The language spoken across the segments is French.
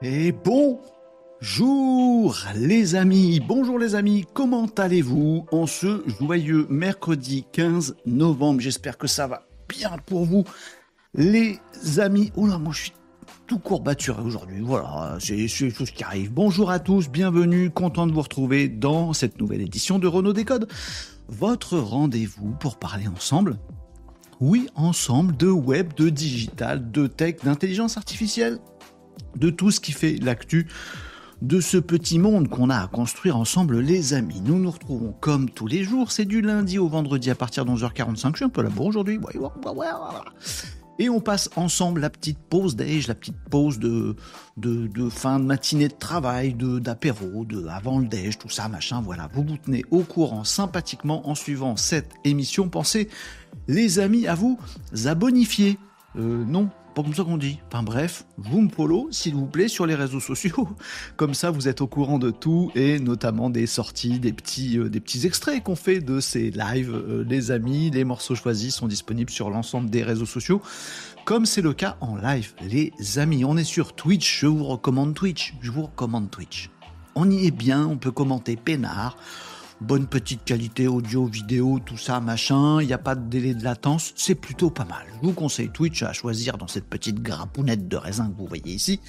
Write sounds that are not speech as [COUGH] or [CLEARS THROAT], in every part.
Et bonjour les amis, bonjour les amis, comment allez-vous en ce joyeux mercredi 15 novembre? J'espère que ça va bien pour vous les amis. Oh là, moi je suis tout courbaturé aujourd'hui, voilà, c'est des choses qui arrivent. Bonjour à tous, bienvenue, content de vous retrouver dans cette nouvelle édition de Renault Décode, votre rendez-vous pour parler ensemble. Oui, ensemble de web, de digital, de tech, d'intelligence artificielle de tout ce qui fait l'actu de ce petit monde qu'on a à construire ensemble les amis. Nous nous retrouvons comme tous les jours, c'est du lundi au vendredi à partir de 11h45, je suis un peu là aujourd'hui, et on passe ensemble la petite pause d'âge, la petite pause de, fin de matinée de travail, de d'apéro, de avant le déj, tout ça, machin, voilà. Vous vous tenez au courant sympathiquement en suivant cette émission. Pensez, les amis, à vous abonifier. Euh, non, comme ça qu'on dit. Enfin bref, vous me follow, s'il vous plaît, sur les réseaux sociaux. [LAUGHS] Comme ça, vous êtes au courant de tout et notamment des sorties, des petits, euh, des petits extraits qu'on fait de ces lives. Euh, les amis, les morceaux choisis sont disponibles sur l'ensemble des réseaux sociaux. Comme c'est le cas en live, les amis. On est sur Twitch, je vous recommande Twitch. Je vous recommande Twitch. On y est bien, on peut commenter peinard bonne petite qualité audio, vidéo, tout ça, machin, il n'y a pas de délai de latence, c'est plutôt pas mal. Je vous conseille Twitch à choisir dans cette petite grappounette de raisin que vous voyez ici.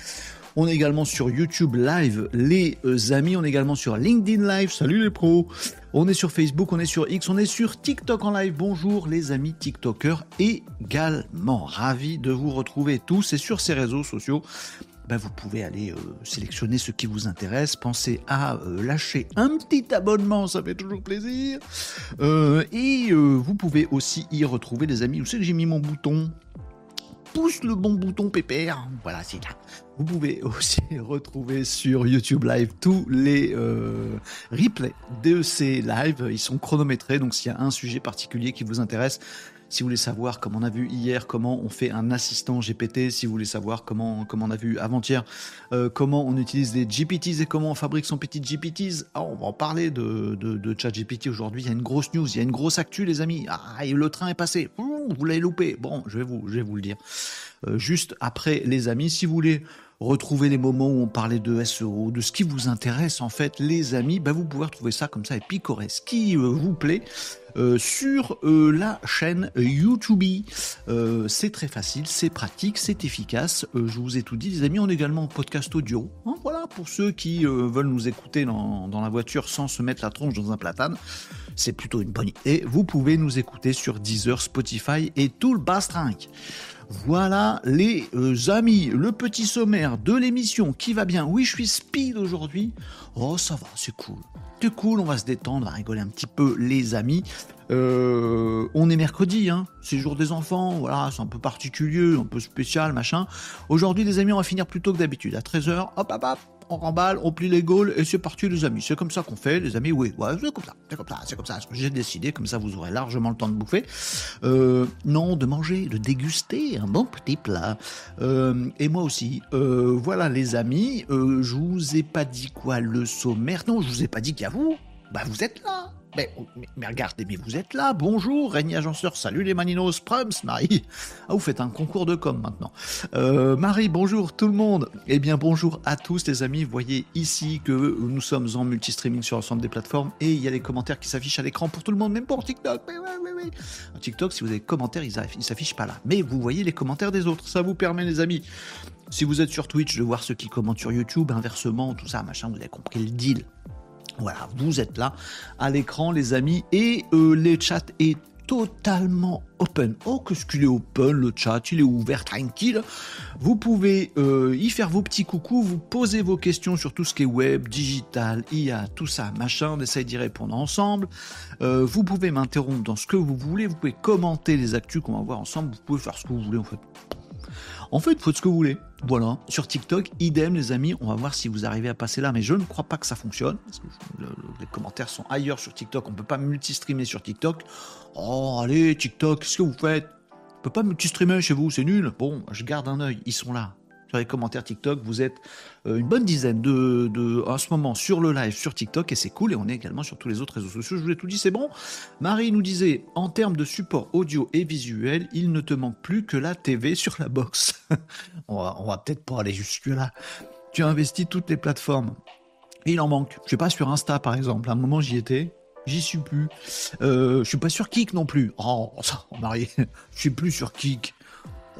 On est également sur YouTube Live, les euh, amis. On est également sur LinkedIn Live. Salut les pros. On est sur Facebook, on est sur X, on est sur TikTok en live. Bonjour les amis TikTokers également. Ravi de vous retrouver tous et sur ces réseaux sociaux. Bah, vous pouvez aller euh, sélectionner ce qui vous intéresse. Pensez à euh, lâcher un petit abonnement, ça fait toujours plaisir. Euh, et vous pouvez aussi y retrouver des amis. Vous savez que j'ai mis mon bouton? Pousse le bon bouton pépère. Voilà, c'est là. Vous pouvez [LAUGHS] aussi retrouver sur YouTube Live tous les replays de ces lives. Ils sont chronométrés, donc s'il y a un sujet particulier qui vous intéresse, si vous voulez savoir, comme on a vu hier, comment on fait un assistant GPT, si vous voulez savoir comment, comment on a vu avant-hier, euh, comment on utilise les GPTs et comment on fabrique son petit GPTs, ah, on va en parler de, de, de chat GPT aujourd'hui. Il y a une grosse news, il y a une grosse actu, les amis. Ah, le train est passé. Vous l'avez loupé. Bon, je vais vous, je vais vous le dire. Euh, juste après, les amis, si vous voulez retrouver les moments où on parlait de SEO, de ce qui vous intéresse en fait, les amis, bah, vous pouvez retrouver ça comme ça et picorer ce qui euh, vous plaît. Euh, sur euh, la chaîne YouTube. c'est très facile, c'est pratique, c'est efficace. je vous ai tout dit, les amis. On est également en podcast audio. Hein, voilà, pour ceux qui veulent nous écouter dans, la voiture sans se mettre la tronche dans un platane, c'est plutôt une bonne idée. Vous pouvez nous écouter sur Deezer, Spotify et tout le bastringue. Voilà les euh, amis, le petit sommaire de l'émission qui va bien. Oui, je suis speed aujourd'hui. Oh, ça va, c'est cool. C'est cool, on va se détendre, on va rigoler un petit peu les amis. Euh, on est mercredi, hein, c'est jour des enfants, voilà, c'est un peu particulier, un peu spécial, machin. Aujourd'hui, les amis, on va finir plus tôt que d'habitude. À 13h, hop, hop, hop, on remballe, on plie les gaules et c'est parti les amis. C'est comme ça qu'on fait, les amis. Oui, ouais, c'est comme ça, c'est comme ça, c'est comme ça. J'ai décidé, comme ça vous aurez largement le temps de bouffer. Euh, non, de manger, de déguster un bon petit plat. Euh, et moi aussi. Euh, voilà les amis, je vous ai pas dit quoi le sommaire. Non, je vous ai pas dit qu'il y a vous. Bah vous êtes là. Mais, regardez, mais vous êtes là, bonjour, Régnier Agenceur, salut les Maninos, Prums, Marie. Ah, vous faites un concours de com maintenant. Euh, Marie, bonjour tout le monde. Eh bien, bonjour à tous les amis. Vous voyez ici que nous sommes en multi-streaming sur l'ensemble des plateformes et il y a les commentaires qui s'affichent à l'écran pour tout le monde, même pour TikTok. Oui, oui, oui, TikTok, si vous avez commentaires, ils ne s'affichent pas là. Mais vous voyez les commentaires des autres. Ça vous permet, les amis, si vous êtes sur Twitch, de voir ceux qui commentent sur YouTube, inversement, tout ça, machin, vous avez compris le deal. Voilà, vous êtes là à l'écran, les amis, et euh, le chat est totalement open. Oh, qu'est-ce qu'il est open, le chat, il est ouvert, tranquille. Vous pouvez euh, y faire vos petits coucous, vous poser vos questions sur tout ce qui est web, digital, IA, tout ça, machin, on essaye d'y répondre ensemble. Euh, vous pouvez m'interrompre dans ce que vous voulez, vous pouvez commenter les actus qu'on va voir ensemble, vous pouvez faire ce que vous voulez en fait. En fait, faites ce que vous voulez. Voilà. Sur TikTok, idem, les amis. On va voir si vous arrivez à passer là. Mais je ne crois pas que ça fonctionne. Parce que les commentaires sont ailleurs sur TikTok. On ne peut pas multi-streamer sur TikTok. Oh, allez, TikTok, qu'est-ce que vous faites? On peut pas multi-streamer chez vous, c'est nul. Bon, je garde un œil. Ils sont là sur les commentaires TikTok. Vous êtes euh, une bonne dizaine de, de, en ce moment sur le live sur TikTok et c'est cool. Et on est également sur tous les autres réseaux sociaux. Je vous ai tout dit, c'est bon. Marie nous disait en termes de support audio et visuel, il ne te manque plus que la TV sur la box. [LAUGHS] on va, va peut-être pas aller jusque là. tu investis toutes les plateformes. Et il en manque. Je sais pas sur Insta par exemple. À un moment j'y étais. J'y suis plus. Euh, je suis pas sur Kik non plus. Oh, ça, on marié. [LAUGHS] Je suis plus sur Kik.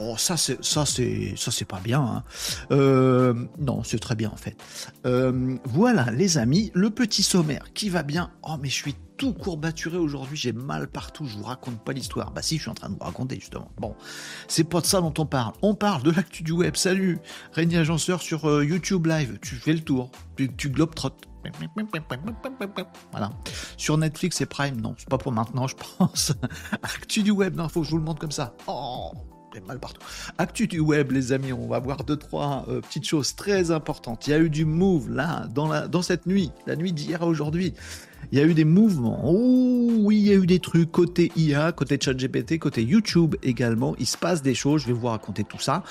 Oh, ça c'est ça c'est ça c'est pas bien. Hein. Euh, non, c'est très bien en fait. Euh, voilà les amis, le petit sommaire qui va bien. Oh mais je suis tout courbaturé aujourd'hui, j'ai mal partout, je vous raconte pas l'histoire. Bah si, je suis en train de vous raconter justement. Bon, c'est pas de ça dont on parle. On parle de l'actu du web. Salut, Régnier Agenceur sur euh, YouTube Live. Tu fais le tour, tu, tu globetrottes. Voilà. Sur Netflix et Prime, non, c'est pas pour maintenant, je pense. [LAUGHS] Actu du web, non, faut que je vous le montre comme ça. Oh, mal partout. Actu du web, les amis, on va voir deux, trois euh, petites choses très importantes. Il y a eu du move là, dans, la, dans cette nuit, la nuit d'hier à aujourd'hui. Il y a eu des mouvements. Oh oui, il y a eu des trucs côté IA, côté ChatGPT, côté YouTube également. Il se passe des choses. Je vais vous raconter tout ça.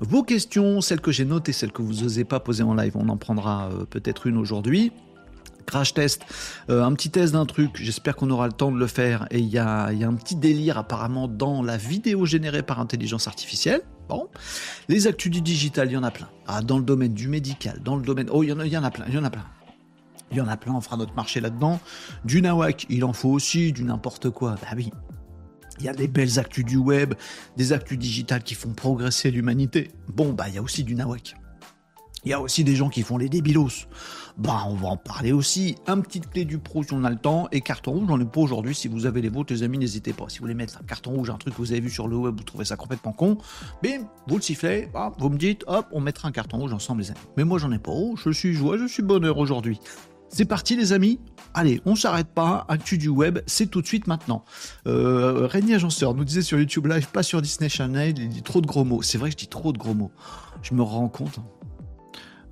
Vos questions, celles que j'ai notées, celles que vous n'osez pas poser en live, on en prendra euh, peut-être une aujourd'hui crash test, euh, un petit test d'un truc, j'espère qu'on aura le temps de le faire, et il y a, un petit délire apparemment dans la vidéo générée par intelligence artificielle. Bon, les actus du digital, il y en a plein. Ah, dans le domaine du médical, dans le domaine... Oh, il y en a, y en a plein, il y en a plein. Il y en a plein, on fera notre marché là-dedans. Du nawak, il en faut aussi, du n'importe quoi. Bah oui, il y a des belles actus du web, des actus digitales qui font progresser l'humanité. Bon, bah il y a aussi du nawak. Il y a aussi des gens qui font les débilos. Bah, on va en parler aussi. Un petit clé du pro si on a le temps. Et carton rouge, j'en ai pas aujourd'hui. Si vous avez les vôtres, les amis, n'hésitez pas. Si vous voulez mettre un carton rouge, un truc que vous avez vu sur le web, vous trouvez ça complètement con, bim, vous le sifflez, vous me dites, hop, on mettra un carton rouge ensemble, les amis. Mais moi, j'en ai pas. Oh, je suis joie, je suis bonheur aujourd'hui. C'est parti les amis Allez, on s'arrête pas, actu du web, c'est tout de suite maintenant. Euh, Agenceur nous disait sur YouTube Live, pas sur Disney Channel, il dit trop de gros mots. C'est vrai je dis trop de gros mots. Je me rends compte.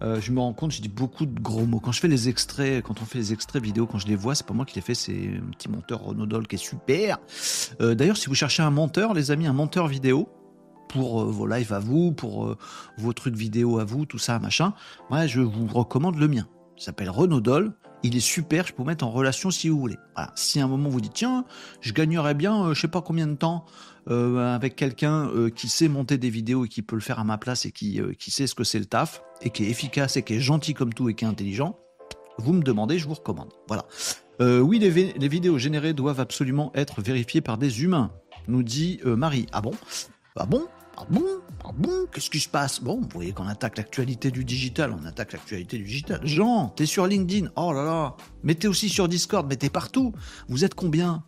Euh, je me rends compte, je dis beaucoup de gros mots. Quand je fais les extraits, quand on fait les extraits vidéo, quand je les vois, c'est pas moi qui les fais, c'est un petit monteur Renaudol qui est super. Euh, d'ailleurs, si vous cherchez un monteur, les amis, un monteur vidéo pour euh, vos lives à vous, pour vos trucs vidéo à vous, tout ça, machin, moi, je vous recommande le mien. Il s'appelle Renaudol. Il est super, je peux vous mettre en relation si vous voulez. Si à un moment vous dites, tiens, je gagnerais bien, je sais pas combien de temps, euh, avec quelqu'un euh, qui sait monter des vidéos et qui peut le faire à ma place et qui, euh, qui sait ce que c'est le taf, et qui est efficace et qui est gentil comme tout et qui est intelligent, vous me demandez, je vous recommande. Voilà. oui, les, les, vidéos générées doivent absolument être vérifiées par des humains, nous dit Marie. Ah bon? Ah bon? Ah bon? Ah bon? Qu'est-ce qui se passe? Bon, vous voyez qu'on attaque l'actualité du digital, on attaque l'actualité du digital. Jean, t'es sur LinkedIn Oh là là t'es aussi sur Discord, t'es partout Vous êtes combien?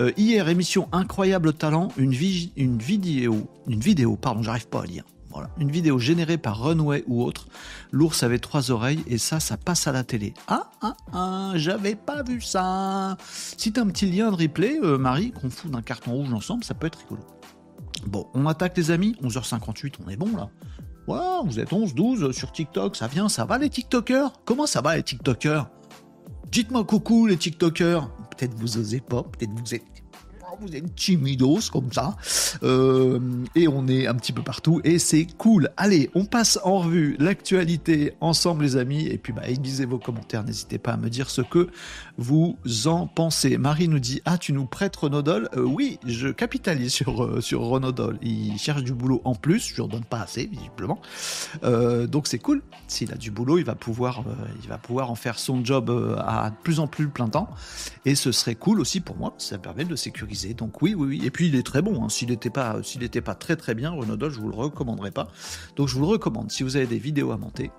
Euh, Hier, émission Incroyable Talent, une, une vidéo, une vidéo, pardon, j'arrive pas à lire. Voilà, une vidéo générée par Runway ou autre. L'ours avait trois oreilles et ça, ça passe à la télé. Ah, ah, ah, j'avais pas vu ça. Si t'as un petit lien de replay, euh, Marie, qu'on fout d'un carton rouge ensemble, ça peut être rigolo. Bon, on attaque les amis, 11h58, on est bon là. Voilà, vous êtes 11, 12 sur TikTok, ça vient, ça va les TikTokers? Comment ça va les TikTokers? Dites-moi coucou les TikTokers. Peut-être vous osez pas, peut-être vous êtes vous êtes timidos comme ça. Euh, et on est un petit peu partout et c'est cool. Allez, on passe en revue l'actualité ensemble les amis. Et puis bah, aiguisez vos commentaires, n'hésitez pas à me dire ce que vous en pensez. Marie nous dit Ah, tu nous prêtes Renodol euh, Oui, je capitalise sur, euh, sur. Il cherche du boulot en plus, je ne donne pas assez, visiblement. donc c'est cool. S'il a du boulot, il va, pouvoir, il va pouvoir en faire son job à de plus en plus plein temps. Et ce serait cool aussi pour moi, ça permet de sécuriser donc oui, oui, oui. Et puis il est très bon. Hein. S'il n'était pas, pas très très bien, Renaudot, je vous le recommanderais pas. Donc je vous le recommande. Si vous avez des vidéos à monter,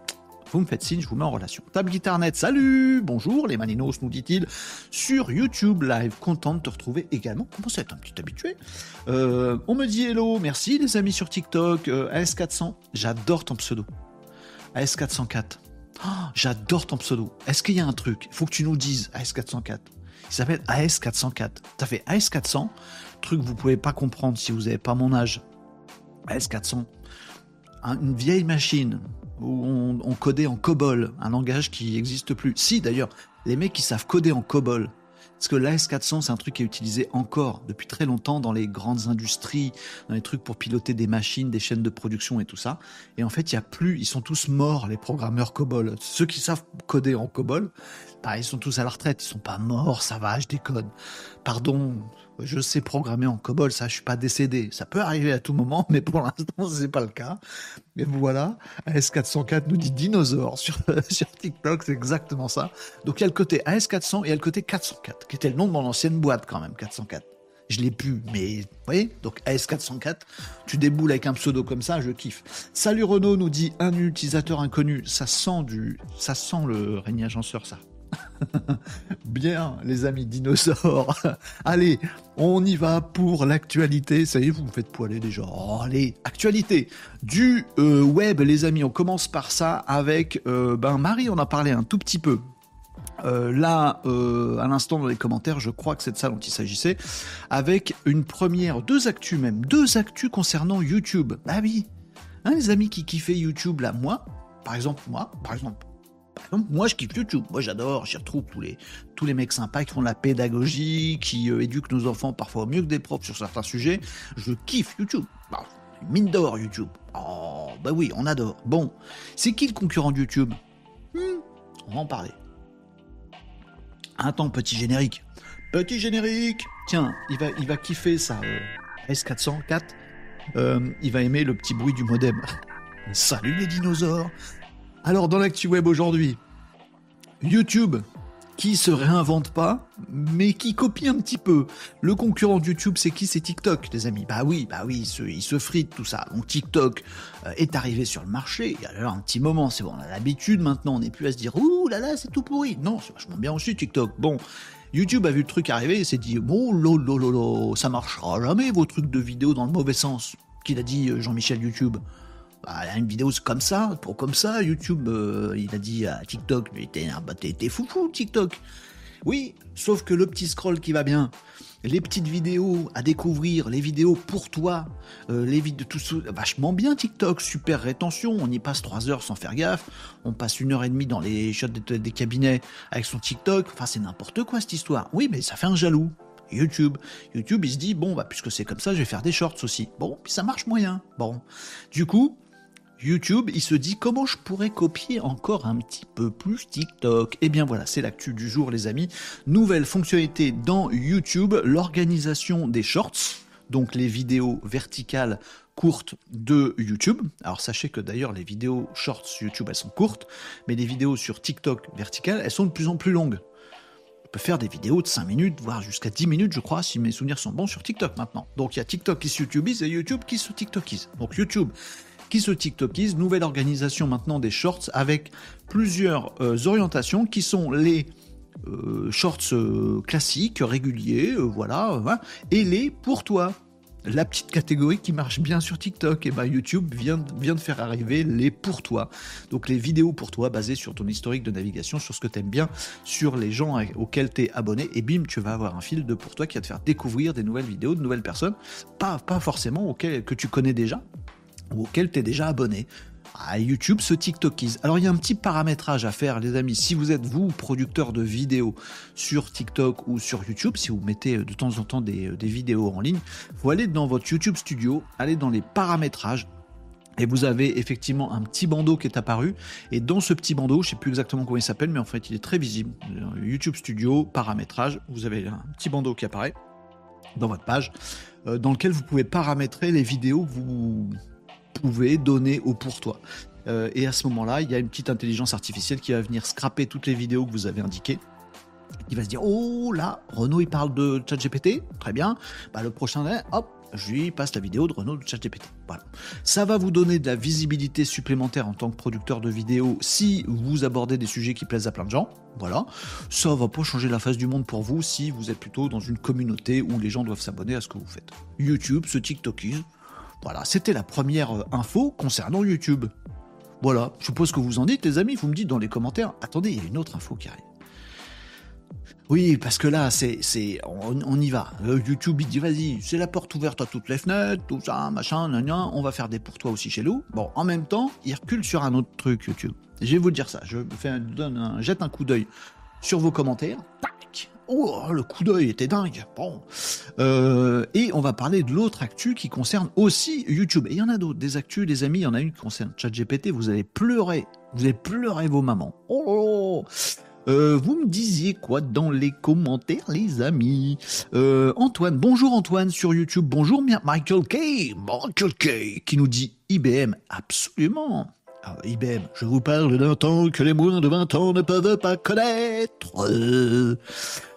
vous me faites signe, je vous mets en relation. Table Guitarnet, salut, bonjour, les Maninos, nous dit-il, sur YouTube Live. Content de te retrouver également. Comment ça être un petit habitué? Euh, On me dit hello, merci les amis sur TikTok. Euh, AS400, j'adore ton pseudo. AS404. j'adore ton pseudo. Est-ce qu'il y a un truc? Faut que tu nous dises, AS404. Il s'appelle AS404. T'as fait AS400, truc que vous pouvez pas comprendre si vous n'avez pas mon âge. AS400, une vieille machine où on, codait en COBOL, un langage qui n'existe plus. Si d'ailleurs, les mecs qui savent coder en COBOL, parce que l'AS400, c'est un truc qui est utilisé encore depuis très longtemps dans les grandes industries, dans les trucs pour piloter des machines, des chaînes de production et tout ça. Et en fait, il y a plus, ils sont tous morts, les programmeurs COBOL. Ceux qui savent coder en COBOL, ils sont tous à la retraite, ils sont pas morts, ça va, je déconne. Pardon, Je sais programmer en COBOL, ça, je suis pas décédé. Ça peut arriver à tout moment, [LAUGHS] mais pour l'instant, c'est pas le cas. Mais voilà, AS404 nous dit dinosaure sur, [LAUGHS] sur TikTok, c'est exactement ça. Donc il y a le côté AS400 et il y a le côté 404, qui était le nom de mon ancienne boîte quand même, 404. Je l'ai pu, mais vous voyez, donc AS404, tu déboules avec un pseudo comme ça, je kiffe. Salut Renault nous dit un utilisateur inconnu, ça sent du, ça sent le régnier agenceur ça. [LAUGHS] Bien, les amis dinosaures. [LAUGHS] allez, on y va pour l'actualité. Ça y est, vous me faites poiler déjà. Oh, allez, actualité du euh, web, les amis. On commence par ça avec euh, ben Marie. On a parlé un tout petit peu. Euh, là, à l'instant dans les commentaires, je crois que c'est de ça dont il s'agissait, avec une première, deux actus même, deux actus concernant YouTube. Bah oui, hein, les amis qui kiffaient YouTube là, moi, par exemple, moi, par exemple, moi, je kiffe YouTube. Moi, j'adore. J'y retrouve tous les, tous les mecs sympas qui font de la pédagogie, qui euh, éduquent nos enfants parfois mieux que des profs sur certains sujets. Je kiffe YouTube. Bah, mine d'or, YouTube. Oh, bah oui, on adore. Bon, c'est qui le concurrent de YouTube? Hmm, On va en parler. Attends, petit générique. Petit générique Tiens, il va, il va kiffer ça. Euh, S404. Euh, il va aimer le petit bruit du modem. [LAUGHS] Salut les dinosaures alors, dans l'actu web aujourd'hui, YouTube qui se réinvente pas, mais qui copie un petit peu. Le concurrent de YouTube, c'est qui? C'est TikTok, les amis. Bah oui, bah oui, il se, il frite tout ça. Donc TikTok euh, est arrivé sur le marché. Il y a un petit moment, c'est bon, on a l'habitude maintenant. On n'est plus à se dire ouh là là, c'est tout pourri. Non, c'est vachement bien aussi TikTok. Bon. YouTube a vu le truc arriver et s'est dit oh lolo, ça marchera jamais vos trucs de vidéo dans le mauvais sens qu'il a dit euh, Jean-Michel YouTube. Bah, une vidéo comme ça, pour comme ça, YouTube, euh, il a dit à TikTok, mais t'es bah, fou fou TikTok. Oui, sauf que le petit scroll qui va bien, les petites vidéos à découvrir, les vidéos pour toi, euh, les vidéos tout ça, vachement bien TikTok, super rétention, on y passe 3 heures sans faire gaffe, on passe une heure et demie dans les shots des, cabinets avec son TikTok, enfin c'est n'importe quoi cette histoire. Oui, mais ça fait un jaloux. YouTube. YouTube, il se dit, bon, bah, puisque c'est comme ça, je vais faire des shorts aussi. Bon, puis ça marche moyen. Bon. Du coup, YouTube, il se dit comment je pourrais copier encore un petit peu plus TikTok. Et eh bien voilà, c'est l'actu du jour les amis. Nouvelle fonctionnalité dans YouTube, l'organisation des shorts, donc les vidéos verticales courtes de YouTube. Alors sachez que d'ailleurs les vidéos shorts YouTube elles sont courtes, mais les vidéos sur TikTok verticales elles sont de plus en plus longues. On peut faire des vidéos de 5 minutes, voire jusqu'à 10 minutes, je crois, si mes souvenirs sont bons sur TikTok maintenant. Donc il y a TikTok qui se YouTubeise et YouTube qui se TikTokise. Donc YouTube, qui se TikTokise. Nouvelle organisation maintenant des shorts avec plusieurs euh, orientations qui sont les euh, shorts euh, classiques, réguliers, voilà, et les pour toi. La petite catégorie qui marche bien sur TikTok, et ben YouTube vient, vient de faire arriver les pour toi. Donc les vidéos pour toi basées sur ton historique de navigation, sur ce que tu aimes bien, sur les gens auxquels tu es abonné, et bim, tu vas avoir un fil de pour toi qui va te faire découvrir des nouvelles vidéos de nouvelles personnes, pas, pas forcément auxquelles que tu connais déjà, ou auquel tu es déjà abonné. À YouTube ce TikTokise. Alors il y a un petit paramétrage à faire les amis. Si vous êtes vous producteur de vidéos sur TikTok ou sur YouTube, si vous mettez de temps en temps des, des vidéos en ligne, vous allez dans votre YouTube Studio, allez dans les paramétrages, et vous avez effectivement un petit bandeau qui est apparu. Et dans ce petit bandeau, je ne sais plus exactement comment il s'appelle, mais en fait il est très visible. YouTube Studio, paramétrage, vous avez un petit bandeau qui apparaît dans votre page, euh, dans lequel vous pouvez paramétrer les vidéos que vous pouvez donner au pour toi. Euh, et à ce moment-là, il y a une petite intelligence artificielle qui va venir scraper toutes les vidéos que vous avez indiquées. Il va se dire oh là, Renault il parle de ChatGPT, très bien. Bah, le prochain, hop, je lui passe la vidéo de Renault de ChatGPT. Voilà. Ça va vous donner de la visibilité supplémentaire en tant que producteur de vidéos si vous abordez des sujets qui plaisent à plein de gens. Voilà. Ça va pas changer la face du monde pour vous si vous êtes plutôt dans une communauté où les gens doivent s'abonner à ce que vous faites. YouTube, ce TikTokise, voilà, c'était la première euh, info concernant YouTube. Voilà, je suppose que vous en dites, les amis, vous me dites dans les commentaires. Attendez, il y a une autre info qui arrive. Oui, parce que là, c'est, c'est, on, y va. Euh, YouTube, il dit, vas-y, c'est la porte ouverte à toutes les fenêtres, tout ça, machin, on va faire des pour toi aussi chez nous. Bon, en même temps, il recule sur un autre truc, YouTube. Je vais vous dire ça. Je fais donne jette un coup d'œil sur vos commentaires. Oh, le coup d'œil était dingue. Bon. Euh, et on va parler de l'autre actu qui concerne aussi YouTube. Et il y en a d'autres, des actus, les amis. Il y en a une qui concerne ChatGPT. Vous allez pleurer. Vous allez pleurer vos mamans. Oh, Euh, vous me disiez quoi dans les commentaires, les amis? Euh, Antoine, bonjour Antoine sur YouTube. Bonjour Michael Kay, Michael Kay, qui nous dit IBM. Absolument. IBM, je vous parle d'un temps que les moins de 20 ans ne peuvent pas connaître.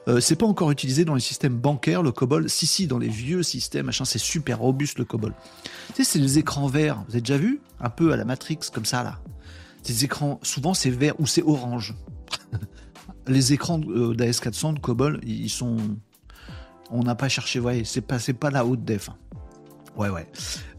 Euh, c'est pas encore utilisé dans les systèmes bancaires, le COBOL. Si, si, dans les vieux systèmes, machin, c'est super robuste le COBOL. Tu sais, c'est les écrans verts. Vous avez déjà vu Un peu à la Matrix, comme ça, là? Ces écrans, souvent c'est vert ou c'est orange. [LAUGHS] les écrans euh, d'AS400 de Cobol, ils sont. On n'a pas cherché, voyez, c'est pas, pas la haute def. Ouais, ouais.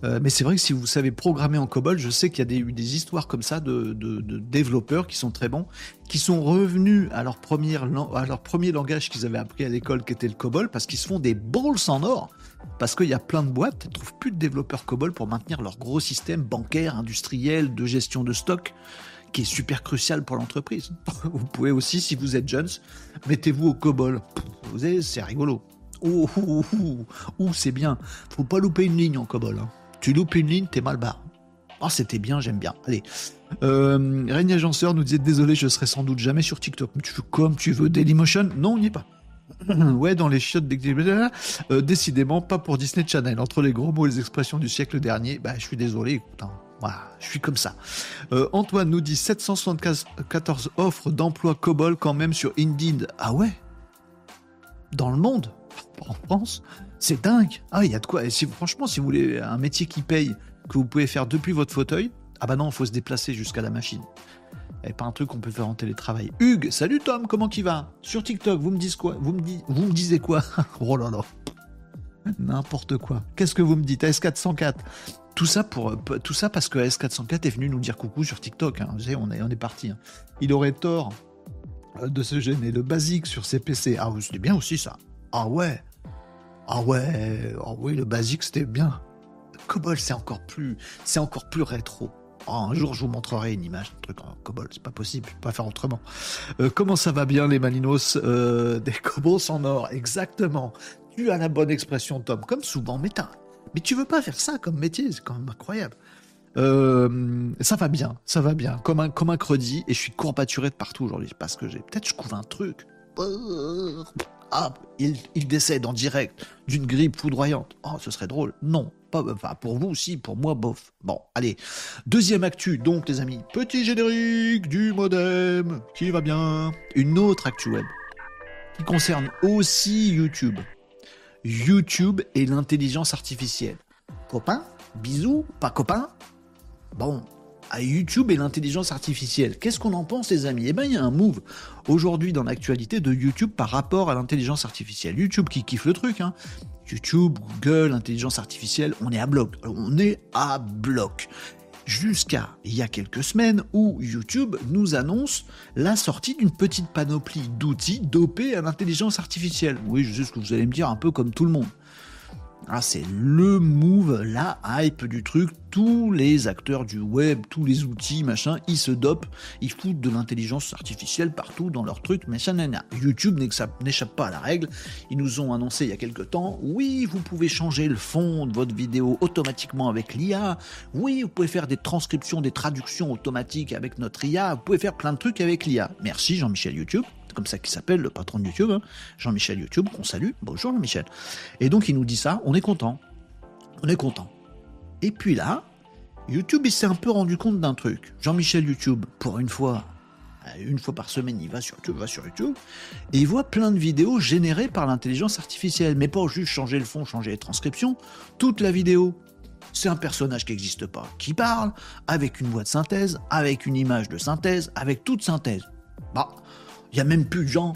Euh, mais c'est vrai que si vous savez programmer en COBOL, je sais qu'il y a des, des histoires comme ça de, développeurs qui sont très bons, qui sont revenus à leur, première, à leur premier langage qu'ils avaient appris à l'école, qui était le COBOL, parce qu'ils se font des balls en or. Parce qu'il y a plein de boîtes qui ne trouvent plus de développeurs COBOL pour maintenir leur gros système bancaire, industriel, de gestion de stock qui est super crucial pour l'entreprise. [LAUGHS] Vous pouvez aussi, si vous êtes jeunes, mettez-vous au COBOL. Vous savez, c'est rigolo. Ouh, ouh, ouh, ouh c'est bien. Faut pas louper une ligne en COBOL. Hein. Tu loupes une ligne, t'es mal barre. Ah, c'était bien, j'aime bien. Allez. Euh, Régnier Agenceur nous disait désolé, je serai sans doute jamais sur TikTok. Mais tu fais comme tu veux. Dailymotion? Non, on n'y est pas. [CLEARS THROAT] ouais, dans les chiottes euh, décidément, pas pour Disney Channel. Entre les gros mots et les expressions du siècle dernier, bah, je suis désolé, hein. Voilà, je suis comme ça. Euh, Antoine nous dit 774 offres d'emploi COBOL quand même sur Indeed. Ah ouais? Dans le monde? En France C'est dingue. Ah, il y a de quoi. Et si, franchement, si vous voulez un métier qui paye, que vous pouvez faire depuis votre fauteuil, ah bah non, il faut se déplacer jusqu'à la machine. Et pas un truc qu'on peut faire en télétravail. Hugues, salut Tom, comment qui va Sur TikTok, vous me dites quoi? Vous me, vous disiez quoi? [LAUGHS] Oh là là N'importe quoi. Qu'est-ce que vous me dites? S404 tout ça, pour, tout ça parce que S404 est venu nous dire coucou sur TikTok. Hein. on est, on est parti. Hein. Il aurait tort euh, de se gêner. Le basique sur ses PC. Ah, c'était bien aussi ça. Ah ouais. Ah ouais. Ah oui, le basique c'était bien. Cobol, c'est encore plus, c'est encore plus rétro. Oh, un jour, je vous montrerai une image, un truc en COBOL, c'est pas possible, je peux pas faire autrement. Euh, comment ça va bien, les Malinos euh, Des [LAUGHS] COBOLs en or, exactement. Tu as la bonne expression, Tom, comme souvent, mais mais tu veux pas faire ça comme métier, c'est quand même incroyable. Euh, ça va bien, ça va bien, comme un, comme un et je suis courbaturé de partout aujourd'hui, parce que j'ai peut-être je couvre un truc. Ah, il, décède en direct d'une grippe foudroyante. Oh, ce serait drôle. Non, pas, enfin, pour vous aussi, pour moi, bof. Bon, allez. Deuxième actu, donc, les amis. Petit générique du modem, qui va bien. Une autre actu web, qui concerne aussi YouTube. YouTube et l'intelligence artificielle. Copain Bisous Pas copain Bon, YouTube et l'intelligence artificielle. Qu'est-ce qu'on en pense, les amis? Eh bien, il y a un move aujourd'hui dans l'actualité de YouTube par rapport à l'intelligence artificielle. YouTube qui kiffe le truc, hein. YouTube, Google, intelligence artificielle, on est à bloc. On est à bloc jusqu'à il y a quelques semaines où YouTube nous annonce la sortie d'une petite panoplie d'outils dopés à l'intelligence artificielle. Oui, je sais ce que vous allez me dire, un peu comme tout le monde. Ah, c'est le move, la hype du truc. Tous les acteurs du web, tous les outils, machin, ils se dopent, ils foutent de l'intelligence artificielle partout dans leur truc, machin, nana. YouTube n'échappe pas à la règle. Ils nous ont annoncé il y a quelques temps, oui, vous pouvez changer le fond de votre vidéo automatiquement avec l'IA. Oui, vous pouvez faire des transcriptions, des traductions automatiques avec notre IA. Vous pouvez faire plein de trucs avec l'IA. Merci Jean-Michel YouTube comme ça qu'il s'appelle, le patron de YouTube, hein. Jean-Michel YouTube, qu'on salue. Bonjour Jean-Michel. Et donc il nous dit ça, on est content. On est content. Et puis là, YouTube, il s'est un peu rendu compte d'un truc. Jean-Michel YouTube, pour une fois, euh, une fois par semaine, il va sur YouTube, va sur YouTube, et il voit plein de vidéos générées par l'intelligence artificielle. Mais pas juste changer le fond, changer les transcriptions, toute la vidéo. C'est un personnage qui n'existe pas, qui parle, avec une voix de synthèse, avec une image de synthèse, avec toute synthèse. Bah, il n'y a même plus de gens.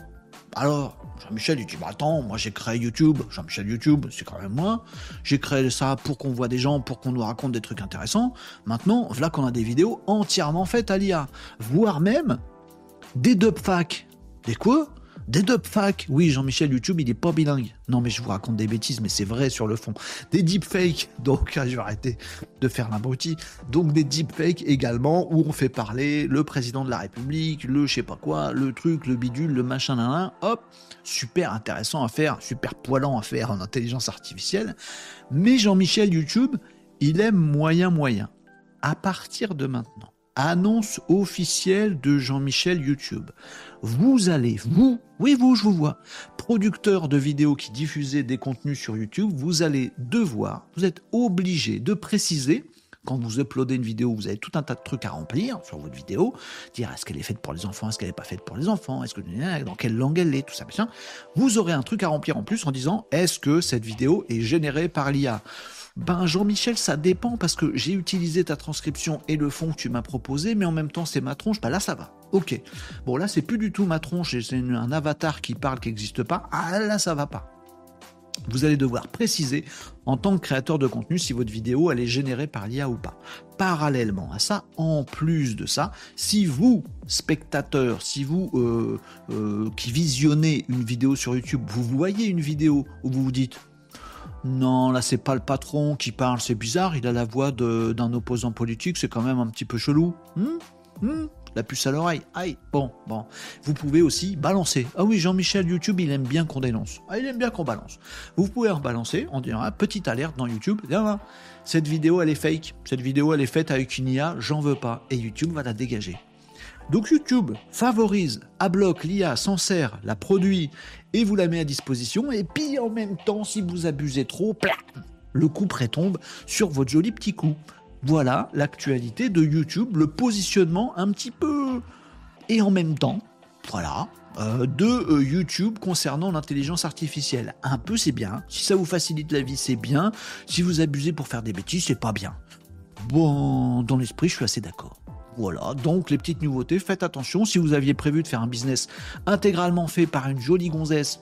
Alors, Jean-Michel, il dit bah attends, moi j'ai créé YouTube. Jean-Michel YouTube, c'est quand même moi. J'ai créé ça pour qu'on voit des gens, pour qu'on nous raconte des trucs intéressants. Maintenant, voilà qu'on a des vidéos entièrement faites à l'IA. Voire même des dubfacks. Des quoi? Des dubfacks, oui, Jean-Michel YouTube, il est pas bilingue. Non, mais je vous raconte des bêtises, mais c'est vrai sur le fond. Des deepfakes, [LAUGHS] donc je vais arrêter de faire l'abruti. Donc des deepfakes également, où on fait parler le président de la République, le je sais pas quoi, le truc, le bidule, le machin, nan, hop, super intéressant à faire, super poilant à faire en intelligence artificielle. Mais Jean-Michel YouTube, il aime moyen moyen. À partir de maintenant, annonce officielle de Jean-Michel YouTube. Vous allez, vous, oui vous, je vous vois, producteur de vidéos qui diffusez des contenus sur YouTube, vous allez devoir, vous êtes obligé de préciser quand vous uploadez une vidéo, vous avez tout un tas de trucs à remplir sur votre vidéo, dire est-ce qu'elle est faite pour les enfants, est-ce qu'elle n'est pas faite pour les enfants, est-ce que dans quelle langue elle est, tout ça, machin. Vous aurez un truc à remplir en plus en disant est-ce que cette vidéo est générée par l'IA ben Jean-Michel, ça dépend parce que j'ai utilisé ta transcription et le fond que tu m'as proposé, mais en même temps c'est ma tronche, ben là ça va. Ok. Bon là c'est plus du tout ma tronche, c'est un avatar qui parle qui n'existe pas. Ah là ça va pas. Vous allez devoir préciser en tant que créateur de contenu si votre vidéo elle est générée par l'IA ou pas. Parallèlement à ça, en plus de ça, si vous, spectateur, si vous euh, euh, qui visionnez une vidéo sur YouTube, vous voyez une vidéo où vous vous dites non, là c'est pas le patron qui parle, c'est bizarre, il a la voix d'un opposant politique, c'est quand même un petit peu chelou. Hmm? Hmm? La puce à l'oreille. Aïe, bon, bon. Vous pouvez aussi balancer. Ah oui, Jean-Michel YouTube, il aime bien qu'on dénonce. Ah, il aime bien qu'on balance. Vous pouvez en balancer, on dira petite alerte dans YouTube. Cette vidéo, elle est fake. Cette vidéo, elle est faite avec une IA, j'en veux pas. Et YouTube va la dégager. Donc YouTube favorise, bloc l'IA, s'en sert, la produit et vous la met à disposition. Et puis en même temps, si vous abusez trop, le coup prétombe sur votre joli petit coup. Voilà l'actualité de YouTube, le positionnement un petit peu et en même temps, voilà, euh, de euh, YouTube concernant l'intelligence artificielle. Un peu c'est bien, si ça vous facilite la vie c'est bien, si vous abusez pour faire des bêtises c'est pas bien. Bon, dans l'esprit je suis assez d'accord. Voilà, donc les petites nouveautés, faites attention, si vous aviez prévu de faire un business intégralement fait par une jolie gonzesse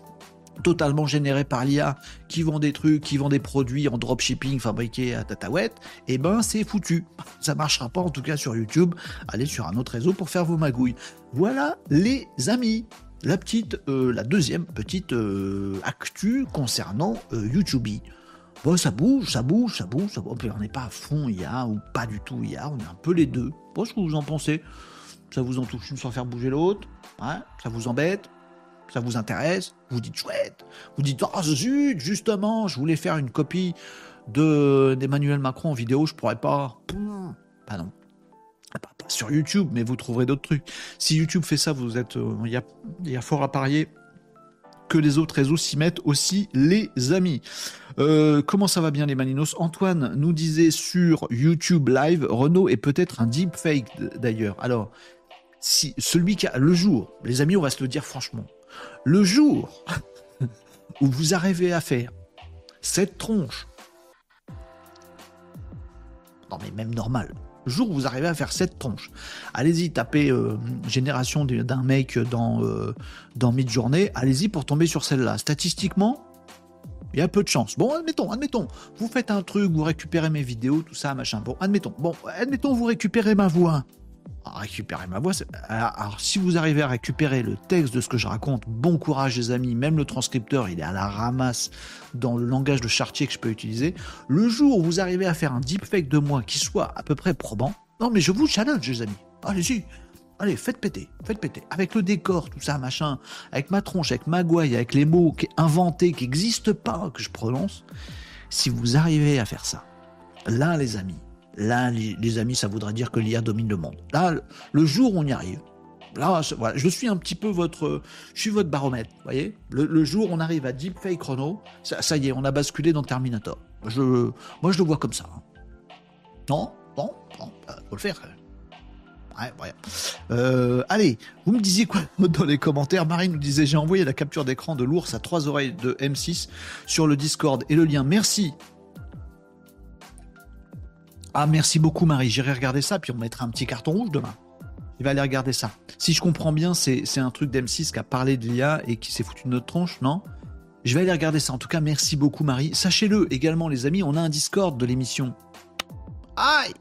totalement généré par l'IA qui vend des trucs, qui vend des produits en dropshipping fabriqués à Tatawet, et eh ben c'est foutu. [LAUGHS] Ça marchera pas en tout cas sur YouTube. Allez sur un autre réseau pour faire vos magouilles. Voilà les amis. La petite, euh, la deuxième petite euh, actu concernant euh, YouTube. Bon, ça bouge, ça bouge, ça bouge, ça bouge. On n'est pas à fond IA ou pas du tout IA, on est un peu les deux. Bon, ce que vous en pensez Ça vous en touche une sans faire bouger l'autre Ça vous embête ça vous intéresse, vous dites chouette, vous dites oh zut, justement, je voulais faire une copie de d'Emmanuel Macron en vidéo, je pourrais pas. Bah non. Pas, sur YouTube, mais vous trouverez d'autres trucs. Si YouTube fait ça, vous êtes, euh, il y, a, fort à parier que les autres réseaux s'y mettent aussi, les amis. Euh, comment ça va bien les Maninos? Antoine nous disait sur YouTube Live, Renault est peut-être un deepfake d'ailleurs. Alors, si celui qui a le jour, les amis, on va se le dire franchement, le jour où vous arrivez à faire cette tronche, non mais même normal, le jour où vous arrivez à faire cette tronche, allez-y, tapez euh, génération d'un mec dans, euh, dans mid-journée, allez-y pour tomber sur celle-là. Statistiquement, il y a peu de chance. Bon, admettons, admettons, vous faites un truc, vous récupérez mes vidéos, tout ça, machin. Bon, admettons, bon, admettons, vous récupérez ma voix récupérer ma voix. Alors, si vous arrivez à récupérer le texte de ce que je raconte, bon courage les amis, même le transcripteur, il est à la ramasse dans le langage de Chartier que je peux utiliser. Le jour où vous arrivez à faire un deepfake de moi qui soit à peu près probant, non mais je vous challenge les amis, allez-y, allez, faites péter, faites péter. Avec le décor, tout ça, machin, avec ma tronche, avec ma avec les mots qui, inventés, qui n'existent pas, que je prononce, si vous arrivez à faire ça, là les amis, Là, les, amis, ça voudrait dire que l'IA domine le monde. Là, le jour où on y arrive, là, je suis un petit peu votre, je suis votre baromètre, voyez. Le, jour où on arrive à Deepfake Chrono, ça, y est, on a basculé dans Terminator. Je, moi, je le vois comme ça. Hein. Non, bon, bon, bah, faut le faire. Euh, allez, vous me disiez quoi dans les commentaires? Marie nous disait j'ai envoyé la capture d'écran de l'ours à trois oreilles de M6 sur le Discord et le lien. Merci ah, merci beaucoup, Marie. J'irai regarder ça, puis on mettra un petit carton rouge demain. Il va aller regarder ça. Si je comprends bien, c'est un truc d'M6 qui a parlé de l'IA et qui s'est foutu de notre tronche, non? Je vais aller regarder ça. En tout cas, merci beaucoup, Marie. Sachez-le également, les amis, on a un Discord de l'émission. Aïe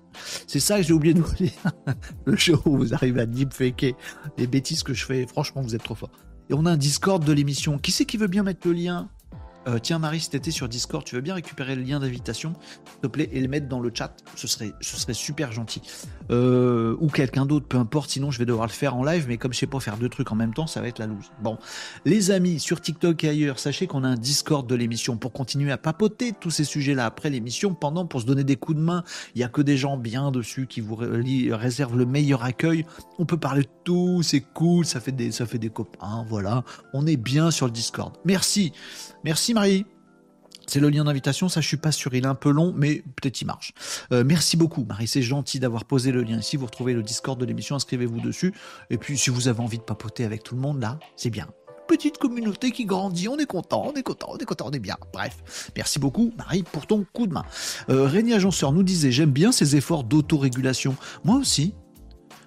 C'est ça que j'ai oublié de vous dire. [LAUGHS] Le show où vous arrivez à deepfaker les bêtises que je fais. Franchement, vous êtes trop fort. Et on a un Discord de l'émission. Qui c'est qui veut bien mettre le lien? Euh, tiens Marie, si t'étais sur Discord, tu veux bien récupérer le lien d'invitation, s'il te plaît, et le mettre dans le chat? Ce serait, super gentil. Euh, ou quelqu'un d'autre, peu importe. Sinon, je vais devoir le faire en live, mais comme je sais pas faire deux trucs en même temps, ça va être la loose. Bon, les amis, sur TikTok et ailleurs, sachez qu'on a un Discord de l'émission pour continuer à papoter tous ces sujets-là après l'émission, pendant pour se donner des coups de main. Il y a que des gens bien dessus qui vous réservent le meilleur accueil. On peut parler de tout, c'est cool, ça fait des, ça fait des copains, voilà. On est bien sur le Discord. Merci. Merci Marie. C'est le lien d'invitation, ça je suis pas sûr, il est un peu long, mais peut-être il marche. Euh, merci beaucoup Marie, c'est gentil d'avoir posé le lien ici. Vous retrouvez le Discord de l'émission, inscrivez-vous dessus. Et puis si vous avez envie de papoter avec tout le monde là, c'est bien. Petite communauté qui grandit, on est content, on est content, on est content, on est bien. Bref, merci beaucoup Marie pour ton coup de main. Euh, Rémi Agenceur nous disait j'aime bien ces efforts d'autorégulation. Moi aussi.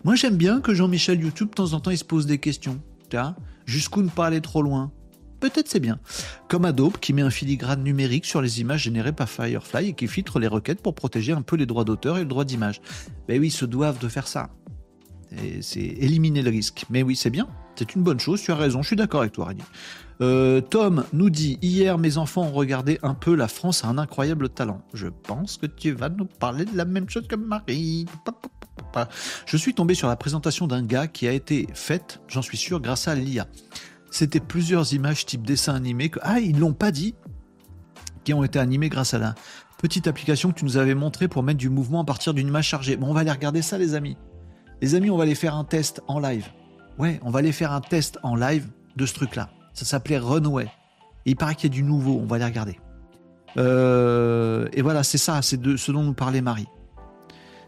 Moi j'aime bien que Jean-Michel YouTube de temps en temps il se pose des questions. Jusqu'où ne pas aller trop loin? Peut-être c'est bien. Comme Adobe qui met un filigrane numérique sur les images générées par Firefly et qui filtre les requêtes pour protéger un peu les droits d'auteur et le droit d'image. Ben oui, ils se doivent de faire ça. C'est éliminer le risque. Mais oui, c'est bien. C'est une bonne chose, tu as raison, je suis d'accord avec toi, Rémi. Euh, Tom nous dit Hier, mes enfants ont regardé un peu La France a un incroyable talent. Je pense que tu vas nous parler de la même chose que Marie. Je suis tombé sur la présentation d'un gars qui a été faite, j'en suis sûr, grâce à l'IA c'était plusieurs images type dessin animé que, ah, ils l'ont pas dit, qui ont été animées grâce à la petite application que tu nous avais montrée pour mettre du mouvement à partir d'une image chargée. Bon, on va aller regarder ça, les amis. Les amis, on va aller faire un test en live. Ouais, on va aller faire un test en live de ce truc-là. Ça s'appelait Runway. Et il paraît qu'il y a du nouveau, on va aller regarder. Euh, et voilà, c'est ça, c'est de ce dont nous parlait Marie.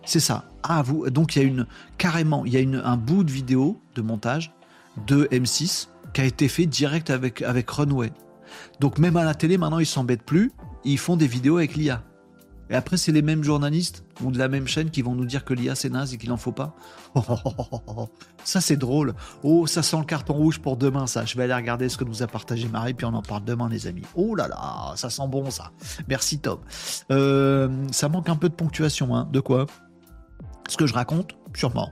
C'est ça. Ah, vous, donc il y a une, carrément, il y a une, un bout de vidéo de montage de M6 qui a été fait direct avec, avec Runway. Donc même à la télé, maintenant, ils s'embêtent plus. Ils font des vidéos avec l'IA. Et après, c'est les mêmes journalistes ou de la même chaîne qui vont nous dire que l'IA c'est naze et qu'il n'en faut pas. [LAUGHS] ça c'est drôle. Oh, ça sent le carton rouge pour demain, ça. Je vais aller regarder ce que nous a partagé Marie, puis on en parle demain, les amis. Oh là là, ça sent bon, ça. Merci Tom. Euh, ça manque un peu de ponctuation, hein. De quoi? Ce que je raconte Sûrement.